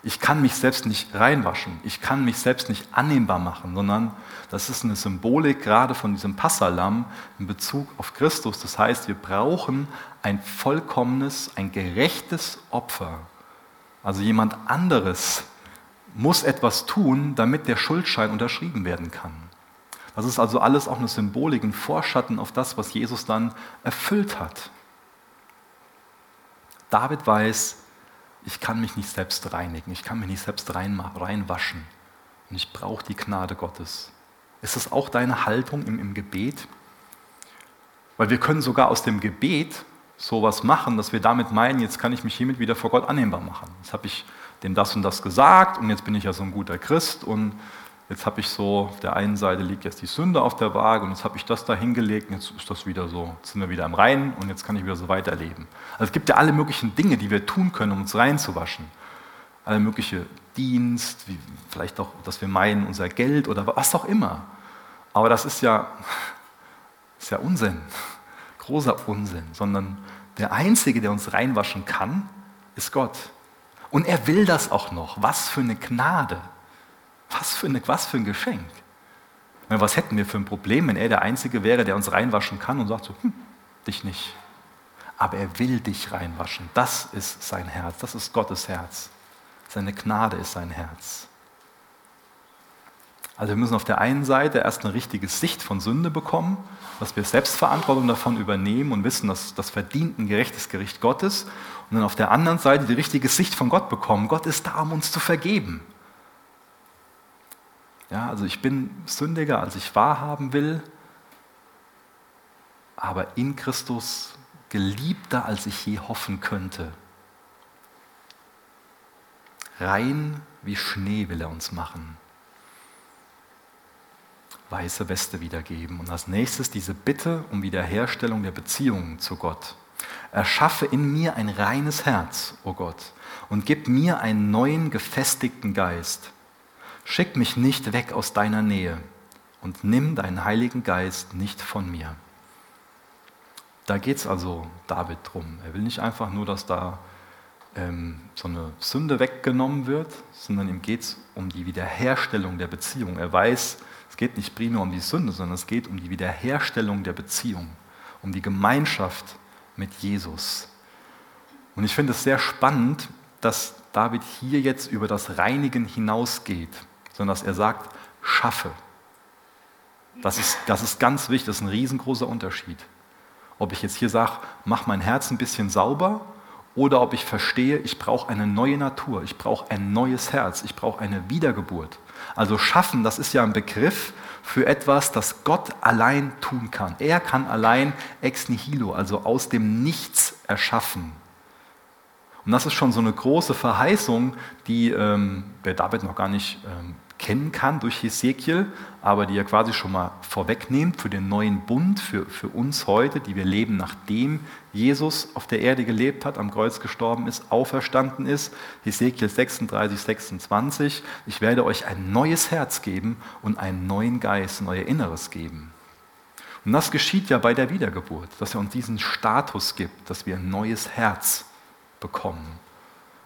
Ich kann mich selbst nicht reinwaschen. Ich kann mich selbst nicht annehmbar machen, sondern das ist eine Symbolik gerade von diesem Passalam in Bezug auf Christus. Das heißt, wir brauchen ein vollkommenes, ein gerechtes Opfer. Also jemand anderes muss etwas tun, damit der Schuldschein unterschrieben werden kann. Das ist also alles auch eine Symbolik, ein Vorschatten auf das, was Jesus dann erfüllt hat. David weiß, ich kann mich nicht selbst reinigen, ich kann mich nicht selbst rein, reinwaschen und ich brauche die Gnade Gottes. Ist das auch deine Haltung im, im Gebet? Weil wir können sogar aus dem Gebet sowas machen, dass wir damit meinen, jetzt kann ich mich hiermit wieder vor Gott annehmbar machen. Jetzt habe ich dem das und das gesagt und jetzt bin ich ja so ein guter Christ und jetzt habe ich so, auf der einen Seite liegt jetzt die Sünde auf der Waage und jetzt habe ich das da hingelegt und jetzt ist das wieder so, jetzt sind wir wieder im Reinen und jetzt kann ich wieder so weiterleben. Also es gibt ja alle möglichen Dinge, die wir tun können, um uns reinzuwaschen. Alle mögliche Dienst, wie vielleicht auch, dass wir meinen, unser Geld oder was auch immer. Aber das ist ja, ist ja Unsinn, großer Unsinn, sondern der Einzige, der uns reinwaschen kann, ist Gott. Und er will das auch noch. Was für eine Gnade. Was für, eine, was für ein Geschenk. Was hätten wir für ein Problem, wenn er der Einzige wäre, der uns reinwaschen kann und sagt so, hm, dich nicht. Aber er will dich reinwaschen. Das ist sein Herz, das ist Gottes Herz. Seine Gnade ist sein Herz. Also wir müssen auf der einen Seite erst eine richtige Sicht von Sünde bekommen, dass wir Selbstverantwortung davon übernehmen und wissen, dass das verdient ein gerechtes Gericht Gottes. Und dann auf der anderen Seite die richtige Sicht von Gott bekommen. Gott ist da, um uns zu vergeben. Ja, also ich bin sündiger, als ich wahrhaben will, aber in Christus geliebter, als ich je hoffen könnte. Rein wie Schnee will er uns machen. Weiße Weste wiedergeben. Und als nächstes diese Bitte um Wiederherstellung der Beziehungen zu Gott. Erschaffe in mir ein reines Herz, o oh Gott, und gib mir einen neuen, gefestigten Geist. Schick mich nicht weg aus deiner Nähe und nimm deinen Heiligen Geist nicht von mir. Da geht es also David drum. Er will nicht einfach nur, dass da ähm, so eine Sünde weggenommen wird, sondern ihm geht es um die Wiederherstellung der Beziehung. Er weiß, es geht nicht primär um die Sünde, sondern es geht um die Wiederherstellung der Beziehung, um die Gemeinschaft mit Jesus. Und ich finde es sehr spannend, dass David hier jetzt über das Reinigen hinausgeht sondern dass er sagt, schaffe. Das ist, das ist ganz wichtig, das ist ein riesengroßer Unterschied. Ob ich jetzt hier sage, mach mein Herz ein bisschen sauber oder ob ich verstehe, ich brauche eine neue Natur, ich brauche ein neues Herz, ich brauche eine Wiedergeburt. Also schaffen, das ist ja ein Begriff für etwas, das Gott allein tun kann. Er kann allein ex nihilo, also aus dem Nichts erschaffen. Und das ist schon so eine große Verheißung, die ähm, der David noch gar nicht ähm, kennen kann durch Hesekiel, aber die er quasi schon mal vorwegnimmt für den neuen Bund, für, für uns heute, die wir leben, nachdem Jesus auf der Erde gelebt hat, am Kreuz gestorben ist, auferstanden ist. Hesekiel 36, 26. Ich werde euch ein neues Herz geben und einen neuen Geist, ein neues Inneres geben. Und das geschieht ja bei der Wiedergeburt, dass er uns diesen Status gibt, dass wir ein neues Herz bekommen.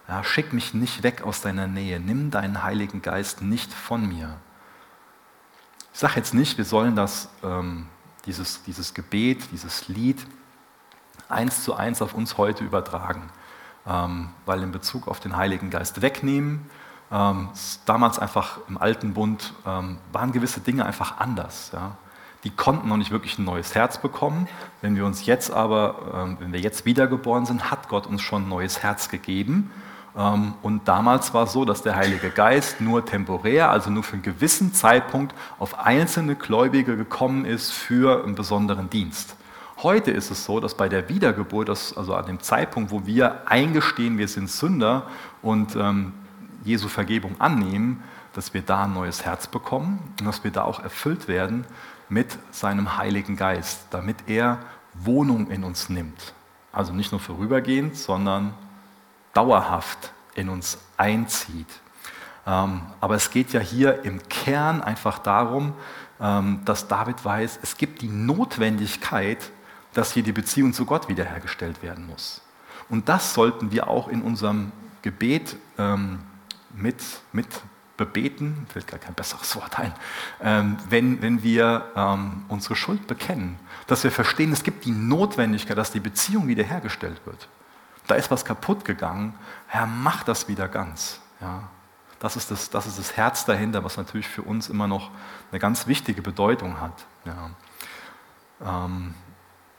Ja, schick mich nicht weg aus deiner Nähe, nimm deinen Heiligen Geist nicht von mir. Ich sage jetzt nicht, wir sollen das, ähm, dieses, dieses Gebet, dieses Lied eins zu eins auf uns heute übertragen, ähm, weil in Bezug auf den Heiligen Geist wegnehmen, ähm, damals einfach im alten Bund ähm, waren gewisse Dinge einfach anders. Ja. Die konnten noch nicht wirklich ein neues Herz bekommen. Wenn wir uns jetzt aber, ähm, wenn wir jetzt wiedergeboren sind, hat Gott uns schon ein neues Herz gegeben und damals war es so, dass der Heilige Geist nur temporär, also nur für einen gewissen Zeitpunkt auf einzelne Gläubige gekommen ist für einen besonderen Dienst. Heute ist es so, dass bei der Wiedergeburt, also an dem Zeitpunkt, wo wir eingestehen, wir sind Sünder und ähm, Jesu Vergebung annehmen, dass wir da ein neues Herz bekommen und dass wir da auch erfüllt werden mit seinem Heiligen Geist, damit er Wohnung in uns nimmt. Also nicht nur vorübergehend, sondern dauerhaft in uns einzieht. Ähm, aber es geht ja hier im Kern einfach darum, ähm, dass David weiß, es gibt die Notwendigkeit, dass hier die Beziehung zu Gott wiederhergestellt werden muss. Und das sollten wir auch in unserem Gebet ähm, mit, mit bebeten, fällt gar kein besseres Wort ein, wenn, wenn wir unsere Schuld bekennen, dass wir verstehen, es gibt die Notwendigkeit, dass die Beziehung wiederhergestellt wird da ist was kaputt gegangen. Herr, mach das wieder ganz. Ja, das, ist das, das ist das Herz dahinter, was natürlich für uns immer noch eine ganz wichtige Bedeutung hat. Ja. Ähm,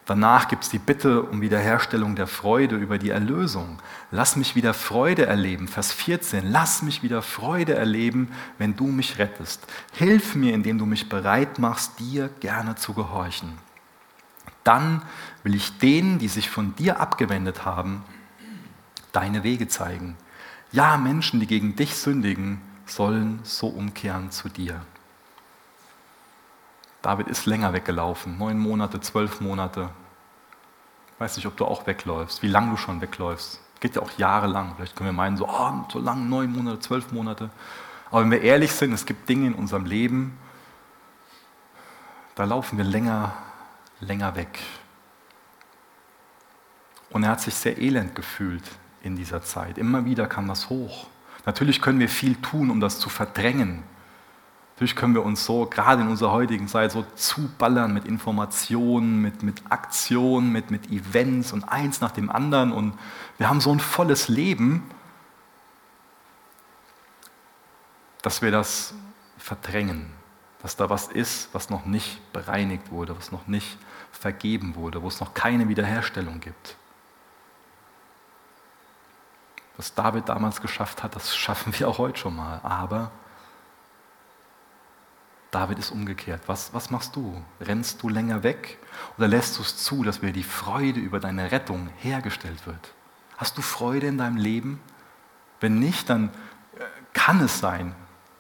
danach gibt es die Bitte um Wiederherstellung der Freude über die Erlösung. Lass mich wieder Freude erleben. Vers 14. Lass mich wieder Freude erleben, wenn du mich rettest. Hilf mir, indem du mich bereit machst, dir gerne zu gehorchen. Dann will ich denen, die sich von dir abgewendet haben, deine Wege zeigen. Ja, Menschen, die gegen dich sündigen, sollen so umkehren zu dir. David ist länger weggelaufen, neun Monate, zwölf Monate. Ich weiß nicht, ob du auch wegläufst, wie lange du schon wegläufst. Geht ja auch jahrelang. Vielleicht können wir meinen, so, oh, so lang, neun Monate, zwölf Monate. Aber wenn wir ehrlich sind, es gibt Dinge in unserem Leben, da laufen wir länger, länger weg. Und er hat sich sehr elend gefühlt in dieser Zeit. Immer wieder kam das hoch. Natürlich können wir viel tun, um das zu verdrängen. Natürlich können wir uns so, gerade in unserer heutigen Zeit, so zuballern mit Informationen, mit, mit Aktionen, mit, mit Events und eins nach dem anderen. Und wir haben so ein volles Leben, dass wir das verdrängen, dass da was ist, was noch nicht bereinigt wurde, was noch nicht vergeben wurde, wo es noch keine Wiederherstellung gibt. Was David damals geschafft hat, das schaffen wir auch heute schon mal. Aber David ist umgekehrt. Was, was machst du? Rennst du länger weg oder lässt du es zu, dass mir die Freude über deine Rettung hergestellt wird? Hast du Freude in deinem Leben? Wenn nicht, dann äh, kann es sein.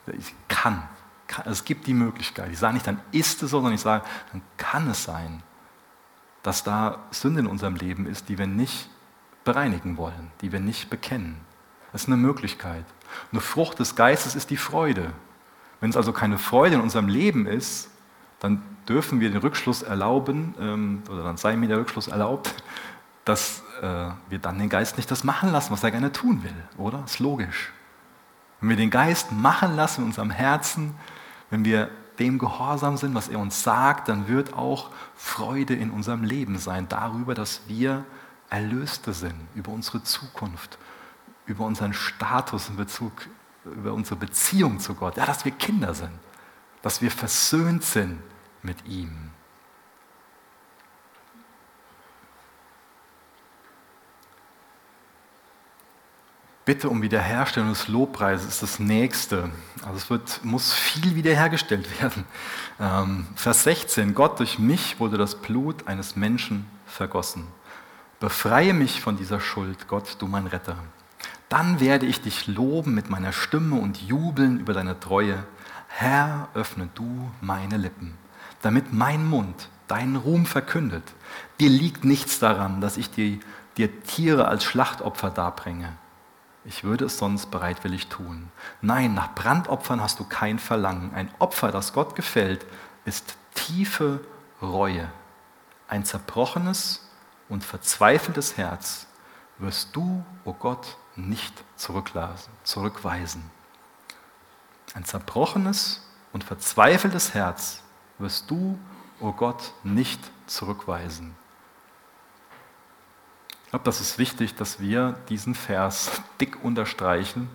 Ich kann. kann. Es gibt die Möglichkeit. Ich sage nicht, dann ist es so, sondern ich sage, dann kann es sein, dass da Sünde in unserem Leben ist, die wir nicht bereinigen wollen, die wir nicht bekennen. Das ist eine Möglichkeit. Eine Frucht des Geistes ist die Freude. Wenn es also keine Freude in unserem Leben ist, dann dürfen wir den Rückschluss erlauben, ähm, oder dann sei mir der Rückschluss erlaubt, dass äh, wir dann den Geist nicht das machen lassen, was er gerne tun will, oder? Das ist logisch. Wenn wir den Geist machen lassen in unserem Herzen, wenn wir dem gehorsam sind, was er uns sagt, dann wird auch Freude in unserem Leben sein darüber, dass wir Erlöste sind, über unsere Zukunft, über unseren Status in Bezug über unsere Beziehung zu Gott, ja, dass wir Kinder sind, dass wir versöhnt sind mit ihm. Bitte um Wiederherstellung des Lobpreises ist das Nächste. Also es wird, muss viel wiederhergestellt werden. Ähm, Vers 16, Gott durch mich wurde das Blut eines Menschen vergossen. Befreie mich von dieser Schuld, Gott, du mein Retter. Dann werde ich dich loben mit meiner Stimme und jubeln über deine Treue. Herr, öffne du meine Lippen, damit mein Mund deinen Ruhm verkündet. Dir liegt nichts daran, dass ich dir, dir Tiere als Schlachtopfer darbringe. Ich würde es sonst bereitwillig tun. Nein, nach Brandopfern hast du kein Verlangen. Ein Opfer, das Gott gefällt, ist tiefe Reue. Ein zerbrochenes und verzweifeltes Herz wirst du, o oh Gott, nicht zurückweisen. Ein zerbrochenes und verzweifeltes Herz wirst du, o oh Gott, nicht zurückweisen. Ich glaube, das ist wichtig, dass wir diesen Vers dick unterstreichen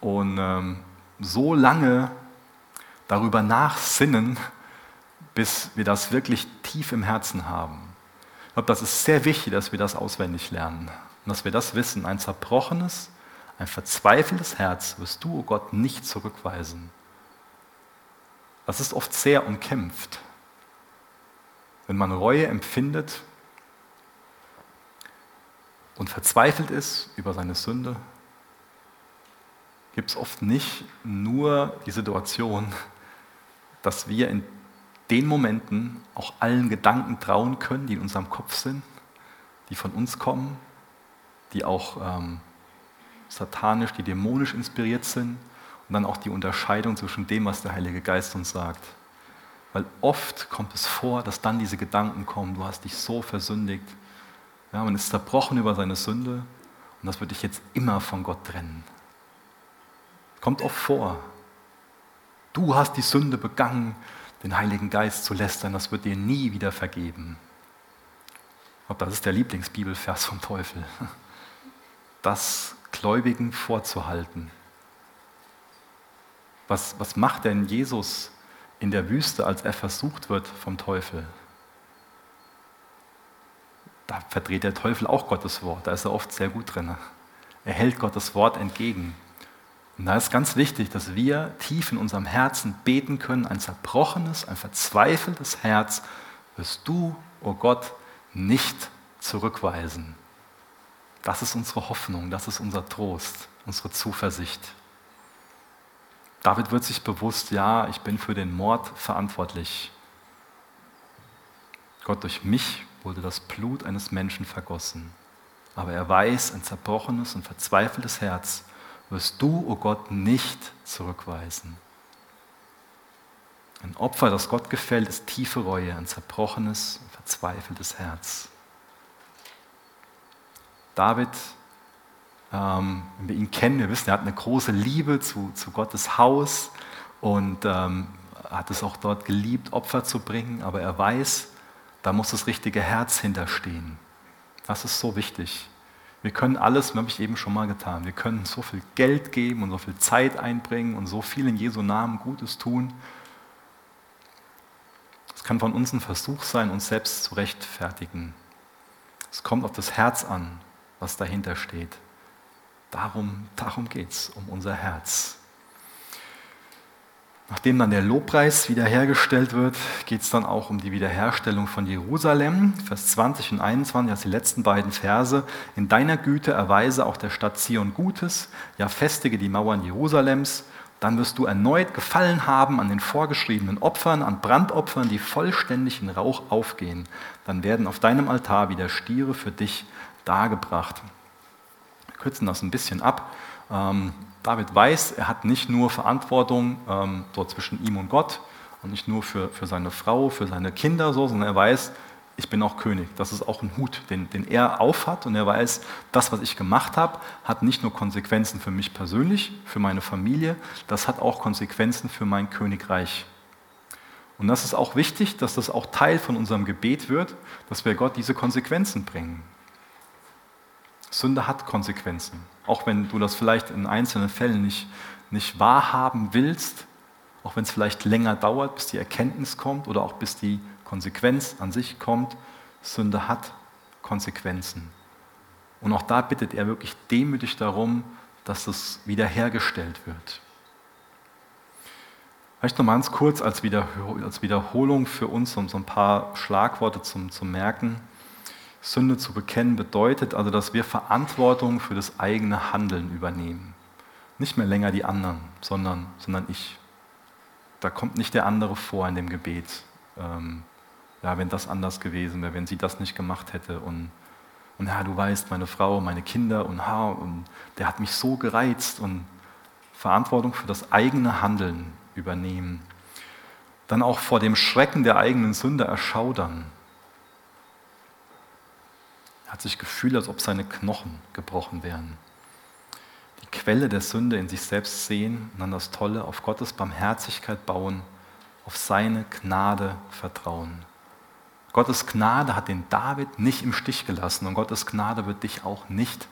und ähm, so lange darüber nachsinnen, bis wir das wirklich tief im Herzen haben. Ich glaube, das ist sehr wichtig, dass wir das auswendig lernen. Und dass wir das wissen, ein zerbrochenes, ein verzweifeltes Herz wirst du, oh Gott, nicht zurückweisen. Das ist oft sehr umkämpft. Wenn man Reue empfindet und verzweifelt ist über seine Sünde, gibt es oft nicht nur die Situation, dass wir in den Momenten auch allen Gedanken trauen können, die in unserem Kopf sind, die von uns kommen, die auch ähm, satanisch, die dämonisch inspiriert sind und dann auch die Unterscheidung zwischen dem, was der Heilige Geist uns sagt. Weil oft kommt es vor, dass dann diese Gedanken kommen, du hast dich so versündigt, ja, man ist zerbrochen über seine Sünde und das wird dich jetzt immer von Gott trennen. Kommt oft vor. Du hast die Sünde begangen, den Heiligen Geist zu lästern, das wird dir nie wieder vergeben. Ich glaube, das ist der Lieblingsbibelvers vom Teufel das Gläubigen vorzuhalten. Was, was macht denn Jesus in der Wüste, als er versucht wird vom Teufel? Da verdreht der Teufel auch Gottes Wort, da ist er oft sehr gut drin. Er hält Gottes Wort entgegen. Und da ist ganz wichtig, dass wir tief in unserem Herzen beten können, ein zerbrochenes, ein verzweifeltes Herz wirst du, o oh Gott, nicht zurückweisen. Das ist unsere Hoffnung, das ist unser Trost, unsere Zuversicht. David wird sich bewusst, ja, ich bin für den Mord verantwortlich. Gott, durch mich wurde das Blut eines Menschen vergossen. Aber er weiß, ein zerbrochenes und verzweifeltes Herz wirst du, o oh Gott, nicht zurückweisen. Ein Opfer, das Gott gefällt, ist tiefe Reue, ein zerbrochenes, verzweifeltes Herz. David, ähm, wenn wir ihn kennen, wir wissen, er hat eine große Liebe zu, zu Gottes Haus und ähm, hat es auch dort geliebt, Opfer zu bringen, aber er weiß, da muss das richtige Herz hinterstehen. Das ist so wichtig. Wir können alles, habe ich eben schon mal getan, wir können so viel Geld geben und so viel Zeit einbringen und so viel in Jesu Namen Gutes tun. Es kann von uns ein Versuch sein, uns selbst zu rechtfertigen. Es kommt auf das Herz an, was dahinter steht. Darum, darum geht es, um unser Herz. Nachdem dann der Lobpreis wiederhergestellt wird, geht es dann auch um die Wiederherstellung von Jerusalem. Vers 20 und 21, also die letzten beiden Verse. In deiner Güte erweise auch der Stadt Zion Gutes, ja festige die Mauern Jerusalems. Dann wirst du erneut gefallen haben an den vorgeschriebenen Opfern, an Brandopfern, die vollständig in Rauch aufgehen. Dann werden auf deinem Altar wieder Stiere für dich dargebracht. Wir kürzen das ein bisschen ab. Ähm, David weiß, er hat nicht nur Verantwortung ähm, so zwischen ihm und Gott und nicht nur für, für seine Frau, für seine Kinder, so, sondern er weiß, ich bin auch König. Das ist auch ein Hut, den, den er aufhat und er weiß, das, was ich gemacht habe, hat nicht nur Konsequenzen für mich persönlich, für meine Familie, das hat auch Konsequenzen für mein Königreich. Und das ist auch wichtig, dass das auch Teil von unserem Gebet wird, dass wir Gott diese Konsequenzen bringen. Sünde hat Konsequenzen. Auch wenn du das vielleicht in einzelnen Fällen nicht, nicht wahrhaben willst, auch wenn es vielleicht länger dauert, bis die Erkenntnis kommt oder auch bis die Konsequenz an sich kommt, Sünde hat Konsequenzen. Und auch da bittet er wirklich demütig darum, dass es wiederhergestellt wird. Vielleicht noch mal ganz kurz als, Wiederholung für uns, um so ein paar Schlagworte zum, zum Merken. Sünde zu bekennen bedeutet also, dass wir Verantwortung für das eigene Handeln übernehmen. Nicht mehr länger die anderen, sondern, sondern ich. Da kommt nicht der andere vor in dem Gebet. Ähm, ja, wenn das anders gewesen wäre, wenn sie das nicht gemacht hätte und, und ja, du weißt, meine Frau, meine Kinder und, ha, und der hat mich so gereizt und Verantwortung für das eigene Handeln übernehmen. Dann auch vor dem Schrecken der eigenen Sünde erschaudern hat sich gefühlt, als ob seine Knochen gebrochen wären. Die Quelle der Sünde in sich selbst sehen und dann das Tolle auf Gottes Barmherzigkeit bauen, auf seine Gnade vertrauen. Gottes Gnade hat den David nicht im Stich gelassen und Gottes Gnade wird dich auch nicht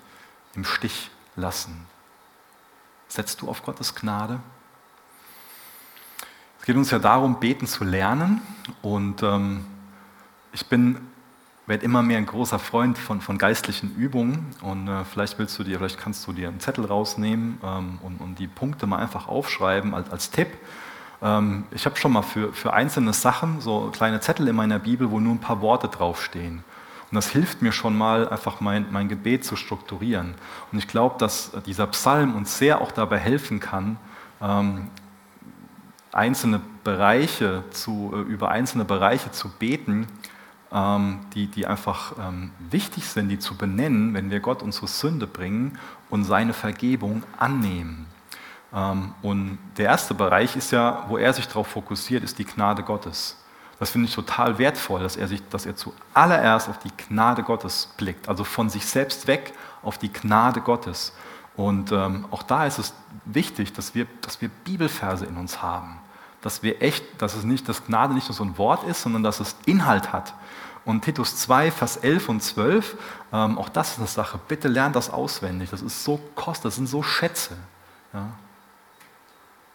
im Stich lassen. Setzt du auf Gottes Gnade? Es geht uns ja darum, beten zu lernen und ähm, ich bin werde immer mehr ein großer Freund von, von geistlichen Übungen und äh, vielleicht willst du dir, vielleicht kannst du dir einen Zettel rausnehmen ähm, und, und, die Punkte mal einfach aufschreiben als, als Tipp. Ähm, ich habe schon mal für, für einzelne Sachen so kleine Zettel in meiner Bibel, wo nur ein paar Worte draufstehen. Und das hilft mir schon mal, einfach mein, mein Gebet zu strukturieren. Und ich glaube, dass dieser Psalm uns sehr auch dabei helfen kann, ähm, einzelne Bereiche zu, äh, über einzelne Bereiche zu beten, die, die einfach ähm, wichtig sind, die zu benennen, wenn wir Gott unsere Sünde bringen und seine Vergebung annehmen. Ähm, und der erste Bereich ist ja, wo er sich darauf fokussiert, ist die Gnade Gottes. Das finde ich total wertvoll, dass er, sich, dass er zuallererst auf die Gnade Gottes blickt, also von sich selbst weg auf die Gnade Gottes. Und ähm, auch da ist es wichtig, dass wir, dass wir Bibelverse in uns haben. Dass wir echt, dass es nicht, dass Gnade nicht nur so ein Wort ist, sondern dass es Inhalt hat. Und Titus 2, Vers 11 und 12, ähm, auch das ist eine Sache. Bitte lernt das auswendig. Das ist so kostbar, das sind so Schätze. Ja.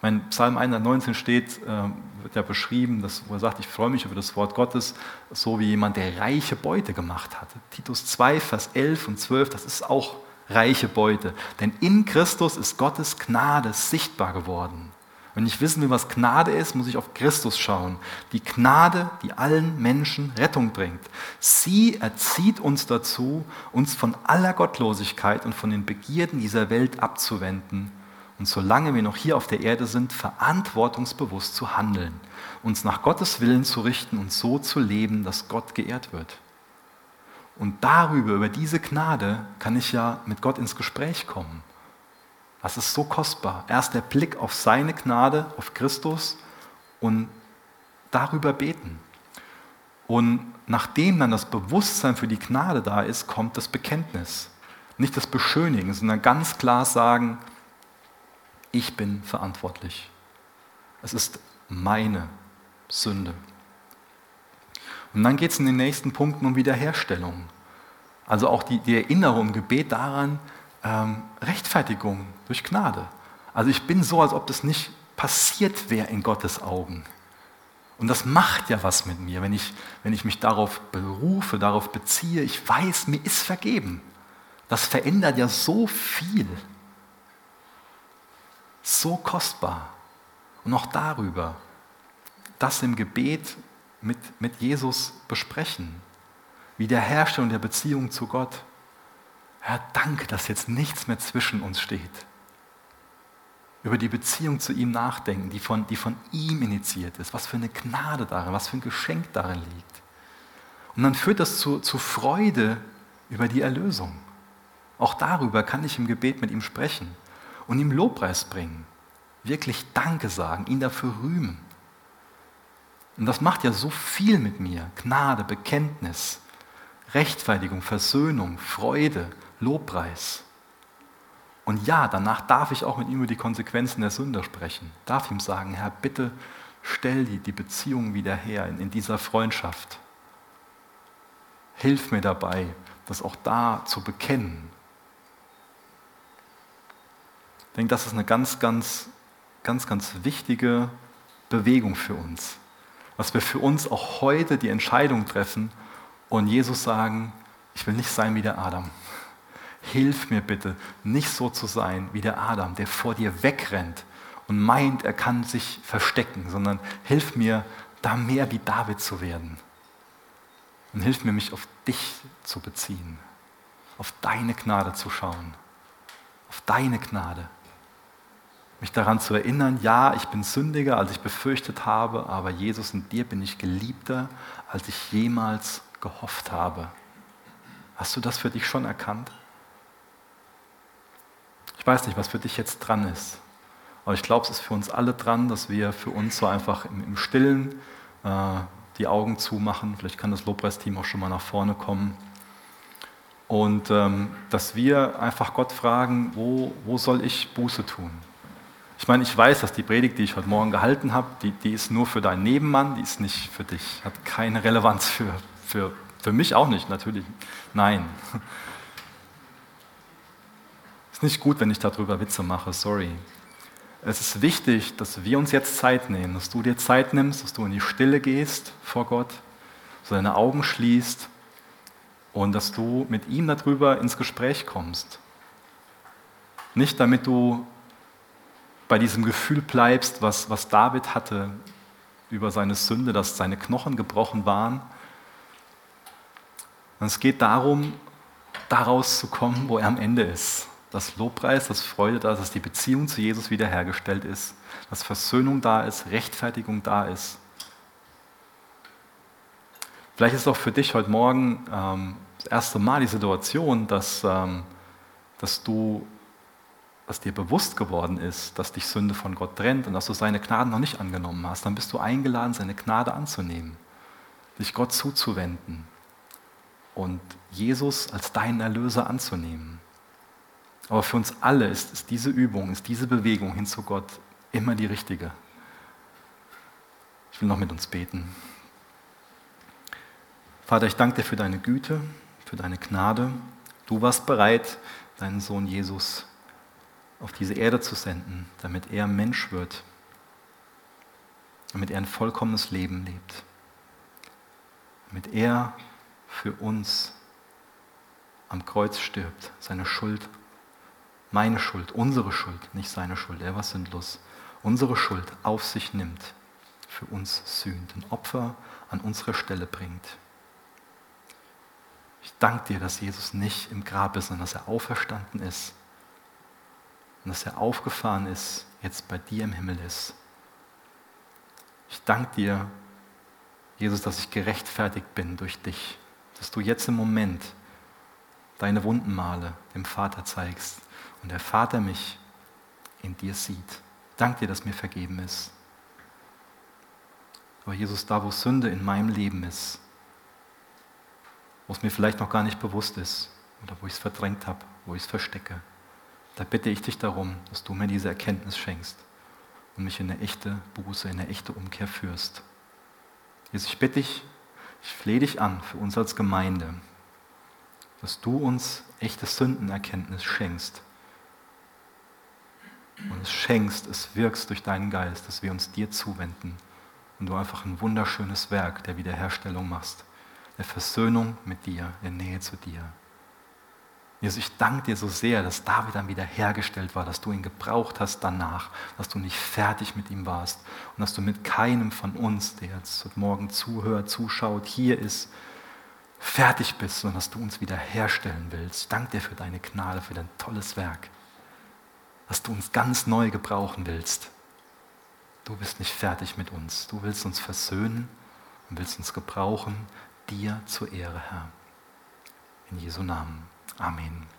Mein Psalm 119 steht, äh, wird ja beschrieben, dass, wo er sagt, ich freue mich über das Wort Gottes, so wie jemand, der reiche Beute gemacht hat. Titus 2, Vers 11 und 12, das ist auch reiche Beute. Denn in Christus ist Gottes Gnade sichtbar geworden. Wenn ich wissen will, was Gnade ist, muss ich auf Christus schauen. Die Gnade, die allen Menschen Rettung bringt. Sie erzieht uns dazu, uns von aller Gottlosigkeit und von den Begierden dieser Welt abzuwenden und solange wir noch hier auf der Erde sind, verantwortungsbewusst zu handeln, uns nach Gottes Willen zu richten und so zu leben, dass Gott geehrt wird. Und darüber, über diese Gnade, kann ich ja mit Gott ins Gespräch kommen. Das ist so kostbar. Erst der Blick auf seine Gnade, auf Christus und darüber beten. Und nachdem dann das Bewusstsein für die Gnade da ist, kommt das Bekenntnis. Nicht das Beschönigen, sondern ganz klar sagen, ich bin verantwortlich. Es ist meine Sünde. Und dann geht es in den nächsten Punkten um Wiederherstellung. Also auch die, die Erinnerung, Gebet daran, ähm, Rechtfertigung durch Gnade. Also ich bin so, als ob das nicht passiert wäre in Gottes Augen. Und das macht ja was mit mir, wenn ich, wenn ich mich darauf berufe, darauf beziehe. Ich weiß, mir ist vergeben. Das verändert ja so viel. So kostbar. Und auch darüber, das im Gebet mit, mit Jesus besprechen. Wiederherstellung der Beziehung zu Gott. Herr, danke, dass jetzt nichts mehr zwischen uns steht. Über die Beziehung zu ihm nachdenken, die von, die von ihm initiiert ist. Was für eine Gnade darin, was für ein Geschenk darin liegt. Und dann führt das zu, zu Freude über die Erlösung. Auch darüber kann ich im Gebet mit ihm sprechen und ihm Lobpreis bringen. Wirklich Danke sagen, ihn dafür rühmen. Und das macht ja so viel mit mir. Gnade, Bekenntnis, Rechtfertigung, Versöhnung, Freude, Lobpreis. Und ja, danach darf ich auch mit ihm über die Konsequenzen der Sünder sprechen. Darf ihm sagen, Herr, bitte stell die, die Beziehung wieder her in, in dieser Freundschaft. Hilf mir dabei, das auch da zu bekennen. Ich denke, das ist eine ganz, ganz, ganz, ganz wichtige Bewegung für uns. Dass wir für uns auch heute die Entscheidung treffen und Jesus sagen, ich will nicht sein wie der Adam. Hilf mir bitte, nicht so zu sein wie der Adam, der vor dir wegrennt und meint, er kann sich verstecken, sondern hilf mir, da mehr wie David zu werden. Und hilf mir, mich auf dich zu beziehen, auf deine Gnade zu schauen, auf deine Gnade. Mich daran zu erinnern, ja, ich bin sündiger, als ich befürchtet habe, aber Jesus, in dir bin ich geliebter, als ich jemals gehofft habe. Hast du das für dich schon erkannt? Ich weiß nicht, was für dich jetzt dran ist. Aber ich glaube, es ist für uns alle dran, dass wir für uns so einfach im, Stillen äh, die Augen zumachen. Vielleicht kann das Lobpreisteam auch schon mal nach vorne kommen. Und ähm, dass wir einfach Gott fragen, wo, wo soll ich Buße tun? Ich meine, ich weiß, dass die Predigt, die ich heute Morgen gehalten habe, die, die ist nur für deinen Nebenmann, die ist nicht für dich, hat keine Relevanz für, für, für mich auch nicht, natürlich. Nein. Ist nicht gut, wenn ich darüber Witze mache, sorry. Es ist wichtig, dass wir uns jetzt Zeit nehmen, dass du dir Zeit nimmst, dass du in die Stille gehst vor Gott, dass du deine Augen schließt und dass du mit ihm darüber ins Gespräch kommst. Nicht damit du bei diesem Gefühl bleibst, was, was David hatte über seine Sünde, dass seine Knochen gebrochen waren. Und es geht darum, daraus zu kommen, wo er am Ende ist dass Lobpreis, dass Freude da ist, dass die Beziehung zu Jesus wiederhergestellt ist, dass Versöhnung da ist, Rechtfertigung da ist. Vielleicht ist auch für dich heute Morgen ähm, das erste Mal die Situation, dass, ähm, dass du, dass dir bewusst geworden ist, dass dich Sünde von Gott trennt und dass du seine Gnade noch nicht angenommen hast. Dann bist du eingeladen, seine Gnade anzunehmen, dich Gott zuzuwenden und Jesus als deinen Erlöser anzunehmen. Aber für uns alle ist, ist diese Übung, ist diese Bewegung hin zu Gott immer die richtige. Ich will noch mit uns beten. Vater, ich danke dir für deine Güte, für deine Gnade. Du warst bereit, deinen Sohn Jesus auf diese Erde zu senden, damit er Mensch wird, damit er ein vollkommenes Leben lebt, damit er für uns am Kreuz stirbt, seine Schuld meine Schuld, unsere Schuld, nicht seine Schuld, er war sündlos, unsere Schuld auf sich nimmt, für uns sühnt, ein Opfer an unsere Stelle bringt. Ich danke dir, dass Jesus nicht im Grab ist, sondern dass er auferstanden ist und dass er aufgefahren ist, jetzt bei dir im Himmel ist. Ich danke dir, Jesus, dass ich gerechtfertigt bin durch dich, dass du jetzt im Moment deine Wundenmale dem Vater zeigst und der Vater mich in dir sieht. Dank dir, dass mir vergeben ist. Aber Jesus, da wo Sünde in meinem Leben ist, wo es mir vielleicht noch gar nicht bewusst ist oder wo ich es verdrängt habe, wo ich es verstecke, da bitte ich dich darum, dass du mir diese Erkenntnis schenkst und mich in eine echte Buße, in eine echte Umkehr führst. Jesus, ich bitte dich, ich flehe dich an für uns als Gemeinde, dass du uns echte Sündenerkenntnis schenkst. Und es schenkst, es wirkst durch deinen Geist, dass wir uns dir zuwenden und du einfach ein wunderschönes Werk der Wiederherstellung machst, der Versöhnung mit dir, der Nähe zu dir. Jesus, ich danke dir so sehr, dass David dann wiederhergestellt war, dass du ihn gebraucht hast danach, dass du nicht fertig mit ihm warst und dass du mit keinem von uns, der jetzt heute Morgen zuhört, zuschaut, hier ist, fertig bist, sondern dass du uns wiederherstellen willst. Ich danke dir für deine Gnade, für dein tolles Werk, dass du uns ganz neu gebrauchen willst. Du bist nicht fertig mit uns. Du willst uns versöhnen und willst uns gebrauchen, dir zur Ehre, Herr. In Jesu Namen. Amen.